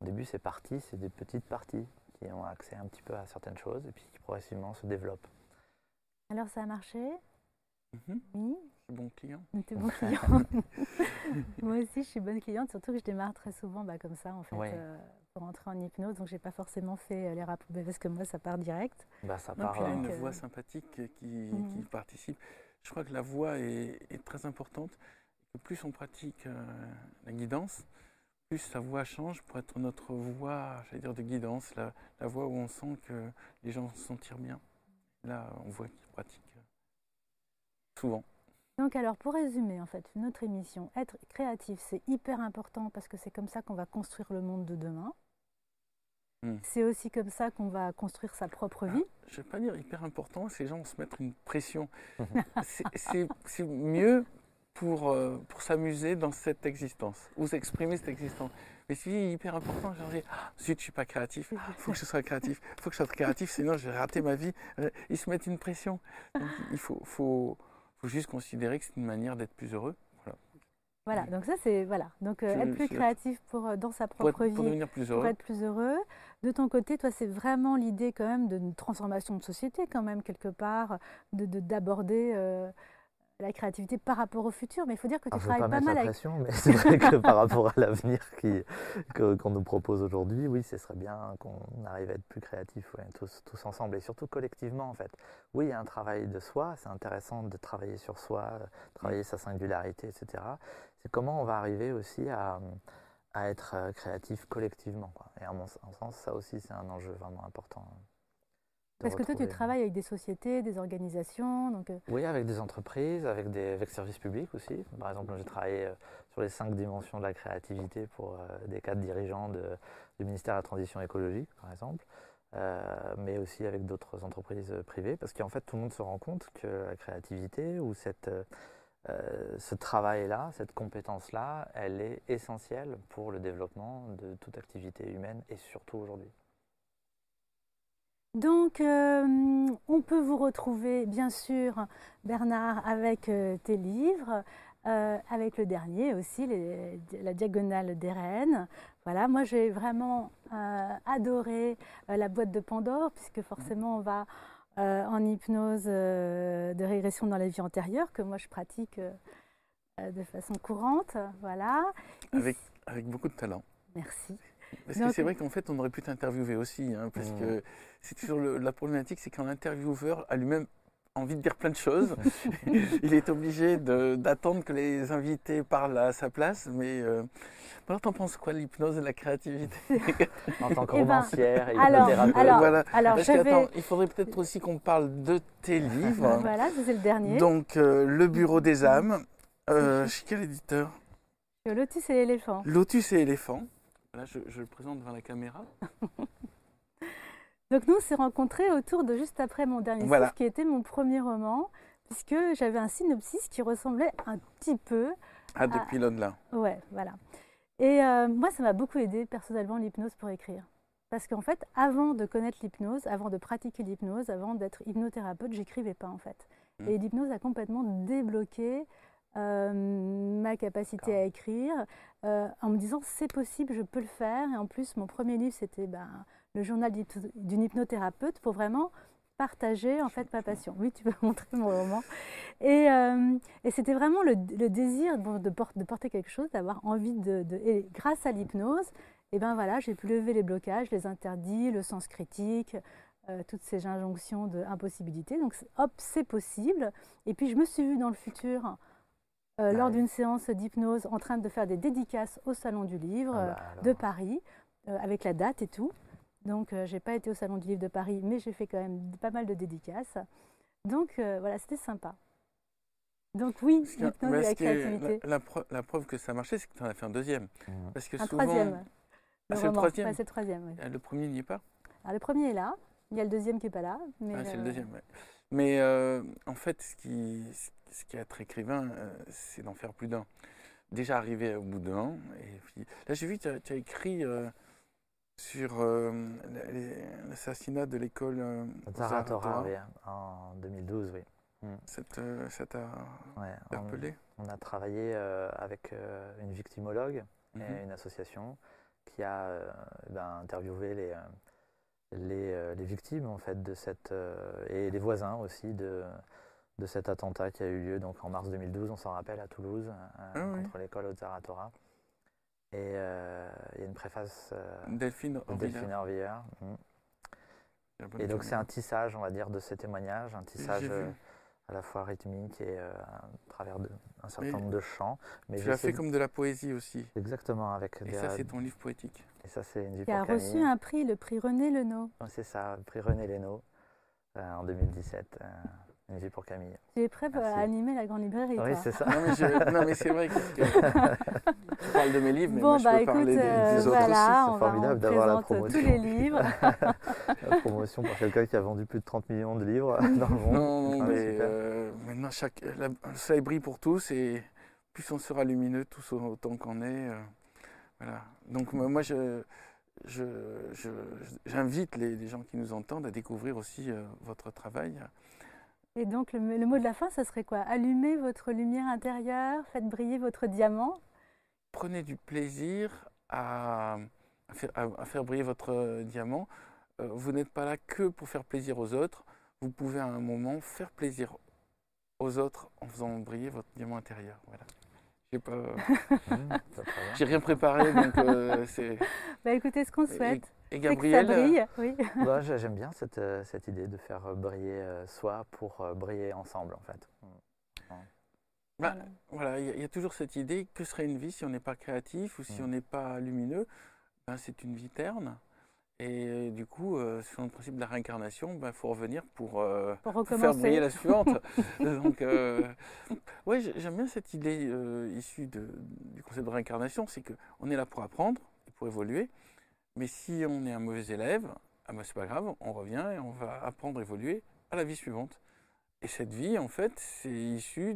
Au début, c'est parties, c'est des petites parties qui ont accès un petit peu à certaines choses et puis qui progressivement se développent. Alors ça a marché? Mhm. Oui. Je suis bon client. Tu bon client. Moi aussi, je suis bonne cliente, surtout que je démarre très souvent bah, comme ça en fait. Euh, pour entrer en hypnose, donc j'ai pas forcément fait euh, les rapports parce que moi ça part direct. Bah, ça part. Il y a une voix sympathique qui, mhm. participe. Je crois que la voix est, très importante. plus on pratique euh, la guidance, plus sa voix change pour être notre voix, j'allais dire, de guidance, la, voix où on sent que les gens se sentent bien. Là, on voit qu'il pratique souvent. Donc alors, pour résumer, en fait, notre émission, être créatif, c'est hyper important parce que c'est comme ça qu'on va construire le monde de demain. Hmm. C'est aussi comme ça qu'on va construire sa propre vie. Ah, je ne vais pas dire hyper important, ces gens se mettre une pression. <laughs> c'est mieux pour, euh, pour s'amuser dans cette existence, ou s'exprimer cette existence. Mais c'est hyper important, genre, ah, zut, je suis pas créatif, il faut que je sois créatif, il faut que je sois créatif, sinon je vais rater ma vie. Euh, ils se mettent une pression. il faut, faut, faut juste considérer que c'est une manière d'être plus heureux. Voilà, donc ça c'est voilà. Donc euh, être plus créatif pour euh, dans sa propre vie, pour, devenir plus heureux. pour être plus heureux. De ton côté, toi, c'est vraiment l'idée quand même d'une transformation de société quand même quelque part, de d'aborder euh, la créativité par rapport au futur, mais il faut dire que tu travailles pas, mal la pression, mais c'est vrai que par rapport à l'avenir qu'on nous propose aujourd'hui, oui, ce serait bien qu'on arrive à être plus créatifs tous, tous, ensemble et surtout collectivement en fait. Oui, il y a un travail de soi, c'est intéressant de travailler sur soi, travailler sa singularité, etc. C'est comment on va arriver aussi à, à être euh, créatif collectivement. Et en mon sens, ça aussi, c'est un enjeu vraiment important. Parce que toi, tu travailles avec des sociétés, des organisations donc... Euh, oui, avec des entreprises, avec des avec services publics aussi. Par exemple, j'ai travaillé euh, sur les cinq dimensions de la créativité pour euh, des cadres dirigeants de, du ministère de la Transition écologique, par exemple. mais aussi avec d'autres entreprises privées, parce qu'en fait, tout le monde se rend compte que la créativité ou cette, ce travail-là, cette compétence-là, elle est essentielle pour le développement de toute activité humaine et surtout aujourd'hui. Donc, euh, on peut vous retrouver, bien sûr, Bernard, avec euh, tes livres, euh, avec le dernier aussi, La Diagonale des Reines. Voilà, moi j'ai vraiment adoré la boîte de Pandore, puisque forcément on va en hypnose de régression dans la vie antérieure, que moi je pratique de façon courante. Voilà. Avec, avec beaucoup de talent. Merci. Parce que c'est vrai qu'en fait, on aurait pu t'interviewer aussi, hein, parce mmh. que c'est toujours la problématique, c'est qu'un intervieweur a lui-même envie de dire plein de choses. <laughs> <laughs> il est obligé d'attendre que les invités parlent à sa place, mais euh, alors t'en penses quoi l'hypnose et la créativité <laughs> En tant que eh ben, romancière et alors, alors, voilà. alors il faudrait peut-être aussi qu'on parle de tes livres. voilà, c'est le dernier. Donc, euh, Le Bureau des âmes, euh, chez quel éditeur? Lotus et éléphant. Lotus et éléphant. Là, je, le présente devant la caméra. <laughs> Donc nous, on s'est rencontrés autour de juste après mon dernier livre, qui était mon premier roman, puisque j'avais un synopsis qui ressemblait un petit peu à... des pilotes là. Ouais, voilà. Et euh, moi, ça m'a beaucoup aidé personnellement l'hypnose pour écrire. Parce qu'en fait, avant de connaître l'hypnose, avant de pratiquer l'hypnose, avant d'être hypnothérapeute, j'écrivais pas en fait. Mmh. Et l'hypnose a complètement débloqué euh, ma capacité à écrire, euh, en me disant c'est possible, je peux le faire. Et en plus, mon premier livre, c'était ben, le journal d'une hypnothérapeute pour vraiment partager en fait ma passion. Oui, tu peux <laughs> montrer mon roman. Et, euh, et c'était vraiment le, désir de, de, porter quelque chose, d'avoir envie de, Et grâce à l'hypnose, et eh ben voilà, j'ai pu lever les blocages, les interdits, le sens critique, toutes ces injonctions d'impossibilité. Donc hop, c'est possible. Et puis je me suis vue dans le futur euh, lors d'une séance d'hypnose en train de faire des dédicaces au Salon du Livre ah bah euh, de Paris, euh, avec la date et tout. Donc, je n'ai pas été au Salon du Livre de Paris, mais j'ai fait quand même pas mal de dédicaces. Donc, voilà, c'était sympa. Donc, oui, l'hypnose et la créativité. La, la, preuve que ça marchait, c'est que tu en as fait un deuxième. Mmh. Parce que un troisième. Ah, c'est le troisième C'est le troisième, Le premier n'y est pas ah, Le premier est là. Il y a le deuxième qui n'est pas là. Mais ah, c'est le deuxième, Mais en fait, ce qui, ce qui est être écrivain, euh, c'est d'en faire plus d'un. Déjà arrivé au bout d'un. Et puis, là, j'ai vu que tu as, écrit euh, sur euh, l'assassinat de l'école Zaratora, en 2012, oui. Hmm. Ça t'a interpellé? on, a travaillé avec une victimologue et mhm. une association qui a ben, interviewé les, les, les, victimes en fait de cette et les voisins aussi de de cet attentat qui a eu lieu donc en mars 2012, on s'en rappelle, à Toulouse, euh, ah contre l'école Ozaratora. Et euh, il y a une préface euh, Delphine, Delphine mm. Et donc c'est un tissage, on va dire, de ces témoignages, un tissage à la fois rythmique et à travers de, un certain nombre de chants. Mais tu l'as fait comme de la poésie aussi. Exactement. Avec et ça, c'est ton livre poétique. Et ça, c'est une Qui a reçu un prix, le prix René Lenot. c'est ça, le prix René Lenot en 2017. Une vie pour Camille. Tu es prêt à animer la grande librairie Oui, c'est ça. Non, mais, c'est vrai que <laughs> tu parles de mes livres, mais moi, je bah, peux parler des, euh, autres voilà, aussi. C'est formidable d'avoir la promotion. tous les livres. <laughs> la promotion pour quelqu'un qui a vendu plus de 30 millions de livres <laughs> dans le monde. Non, non, mais euh, maintenant, chaque, la, le soleil brille pour tous et plus on sera lumineux tous autant qu'on est. voilà. Donc moi, je, j'invite les, gens qui nous entendent à découvrir aussi votre travail. Et donc le, mot de la fin, ce serait quoi? Allumez votre lumière intérieure, faites briller votre diamant. Prenez du plaisir à, faire, briller votre diamant. vous n'êtes pas là que pour faire plaisir aux autres. Vous pouvez à un moment faire plaisir aux autres en faisant briller votre diamant intérieur. Voilà. J'ai pas, mmh, <laughs> j'ai rien préparé, donc euh, c'est. <laughs> Bah écoutez, ce qu'on souhaite. Et, Gabriel, ça brille, oui. <laughs> Bah, j'aime bien cette, euh, cette, idée de faire briller euh, soi pour briller ensemble, en fait. Mmh. Bah, voilà, il y, a toujours cette idée que serait une vie si on n'est pas créatif ou si mmh. on n'est pas lumineux? Ben, c'est une vie terne. Et du coup, euh, selon le principe de la réincarnation, il ben, faut revenir pour, euh, faire briller la suivante. <laughs> <laughs> Donc, euh, oui, j'aime bien cette idée issue du concept de réincarnation, c'est qu'on est là pour apprendre et pour évoluer. Mais si on est un mauvais élève, ah ben, c'est pas grave, on revient et on va apprendre, évoluer à la vie suivante. Et cette vie, en fait, c'est issu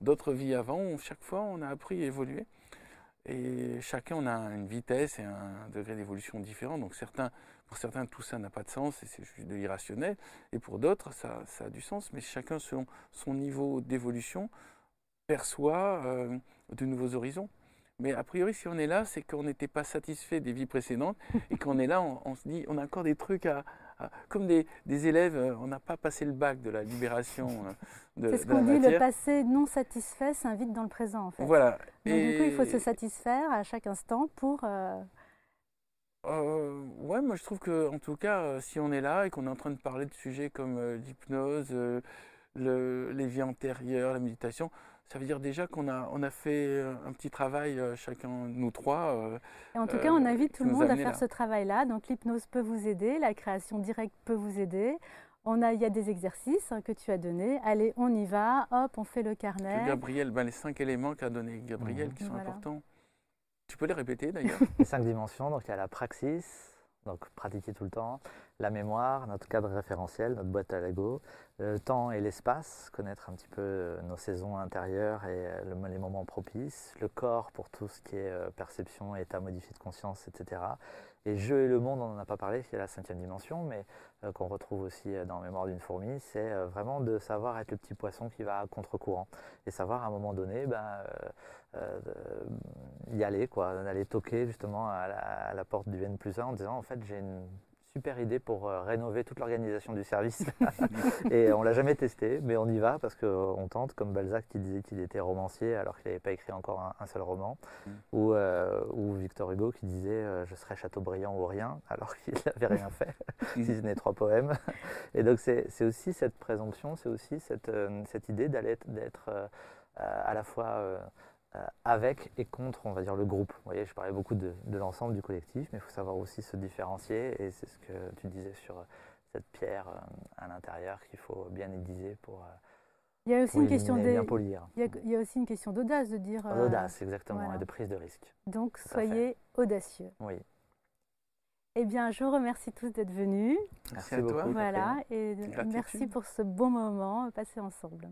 d'autres vies avant où chaque fois on a appris et évolué. Et chacun, on a une vitesse et un degré d'évolution différent. Donc pour certains, tout ça n'a pas de sens et c'est juste de l'irrationnel. Et pour d'autres, ça, a du sens. Mais chacun, selon son niveau d'évolution, perçoit euh, de nouveaux horizons. Mais a priori, si on est là, c'est qu'on n'était pas satisfait des vies précédentes et qu'on est là, on, se dit, on a encore des trucs à, comme des, élèves, euh, on n'a pas passé le bac de la libération euh, de, C'est ce qu'on dit, le passé non satisfait s'invite dans le présent, en fait. Voilà. Donc, du coup, il faut se satisfaire à chaque instant pour... Euh... ouais, moi je trouve que, en tout cas, si on est là et qu'on est en train de parler de sujets comme l'hypnose, les vies antérieures, la méditation, ça veut dire déjà qu'on a, on a fait euh, un petit travail, euh, chacun, nous trois. Euh, et en tout cas, on invite tout le monde à faire ce travail-là. Donc l'hypnose peut vous aider, la création directe peut vous aider. On a, il y a des exercices hein, que tu as donnés. Allez, on y va. Hop, on fait le carnet. Gabriel, ben, les cinq éléments qu'a donné Gabriel qui sont importants. Tu peux les répéter d'ailleurs? <laughs> Les cinq dimensions, donc il y a la praxis, donc pratiquer tout le temps, la mémoire, notre cadre référentiel, notre boîte à Lego, le temps et l'espace, connaître un petit peu euh, nos saisons intérieures et euh, les moments propices, le corps pour tout ce qui est euh, perception, état modifié de conscience, etc. Et jeu et le monde, on n'en a pas parlé, c'est la cinquième dimension, mais qu'on retrouve aussi dans Mémoire d'une fourmi, c'est vraiment de savoir être le petit poisson qui va à contre-courant. Et savoir à un moment donné ben, y aller, quoi, d'aller toquer justement à la, à la porte du N plus 1 en disant en fait j'ai une super idée pour euh, rénover toute l'organisation du service. <laughs> <laughs> et on l'a jamais testé, mais on y va parce qu'on tente, comme Balzac qui disait qu'il était romancier alors qu'il n'avait pas écrit encore un, seul roman, mm. ou, euh, ou, Victor Hugo qui disait euh, je serai Chateaubriand ou rien <laughs> alors qu'il n'avait rien fait, si ce n'est trois poèmes. Et donc c'est aussi cette présomption, c'est aussi cette, cette idée d'être à la fois avec et contre, on va dire, le groupe. Vous voyez, je parlais beaucoup de, l'ensemble du collectif, mais il faut savoir aussi se différencier, et c'est ce que tu disais sur euh, cette pierre euh, à l'intérieur qu'il faut bien aiguiser pour. Il y a aussi une question bien polir. Il y, a, aussi une question d'audace de dire. D'audace, exactement, et de prise de risque. Donc soyez audacieux. Oui. Eh bien, je vous remercie tous d'être venus. Merci, à toi. Voilà, et merci pour ce bon moment passé ensemble.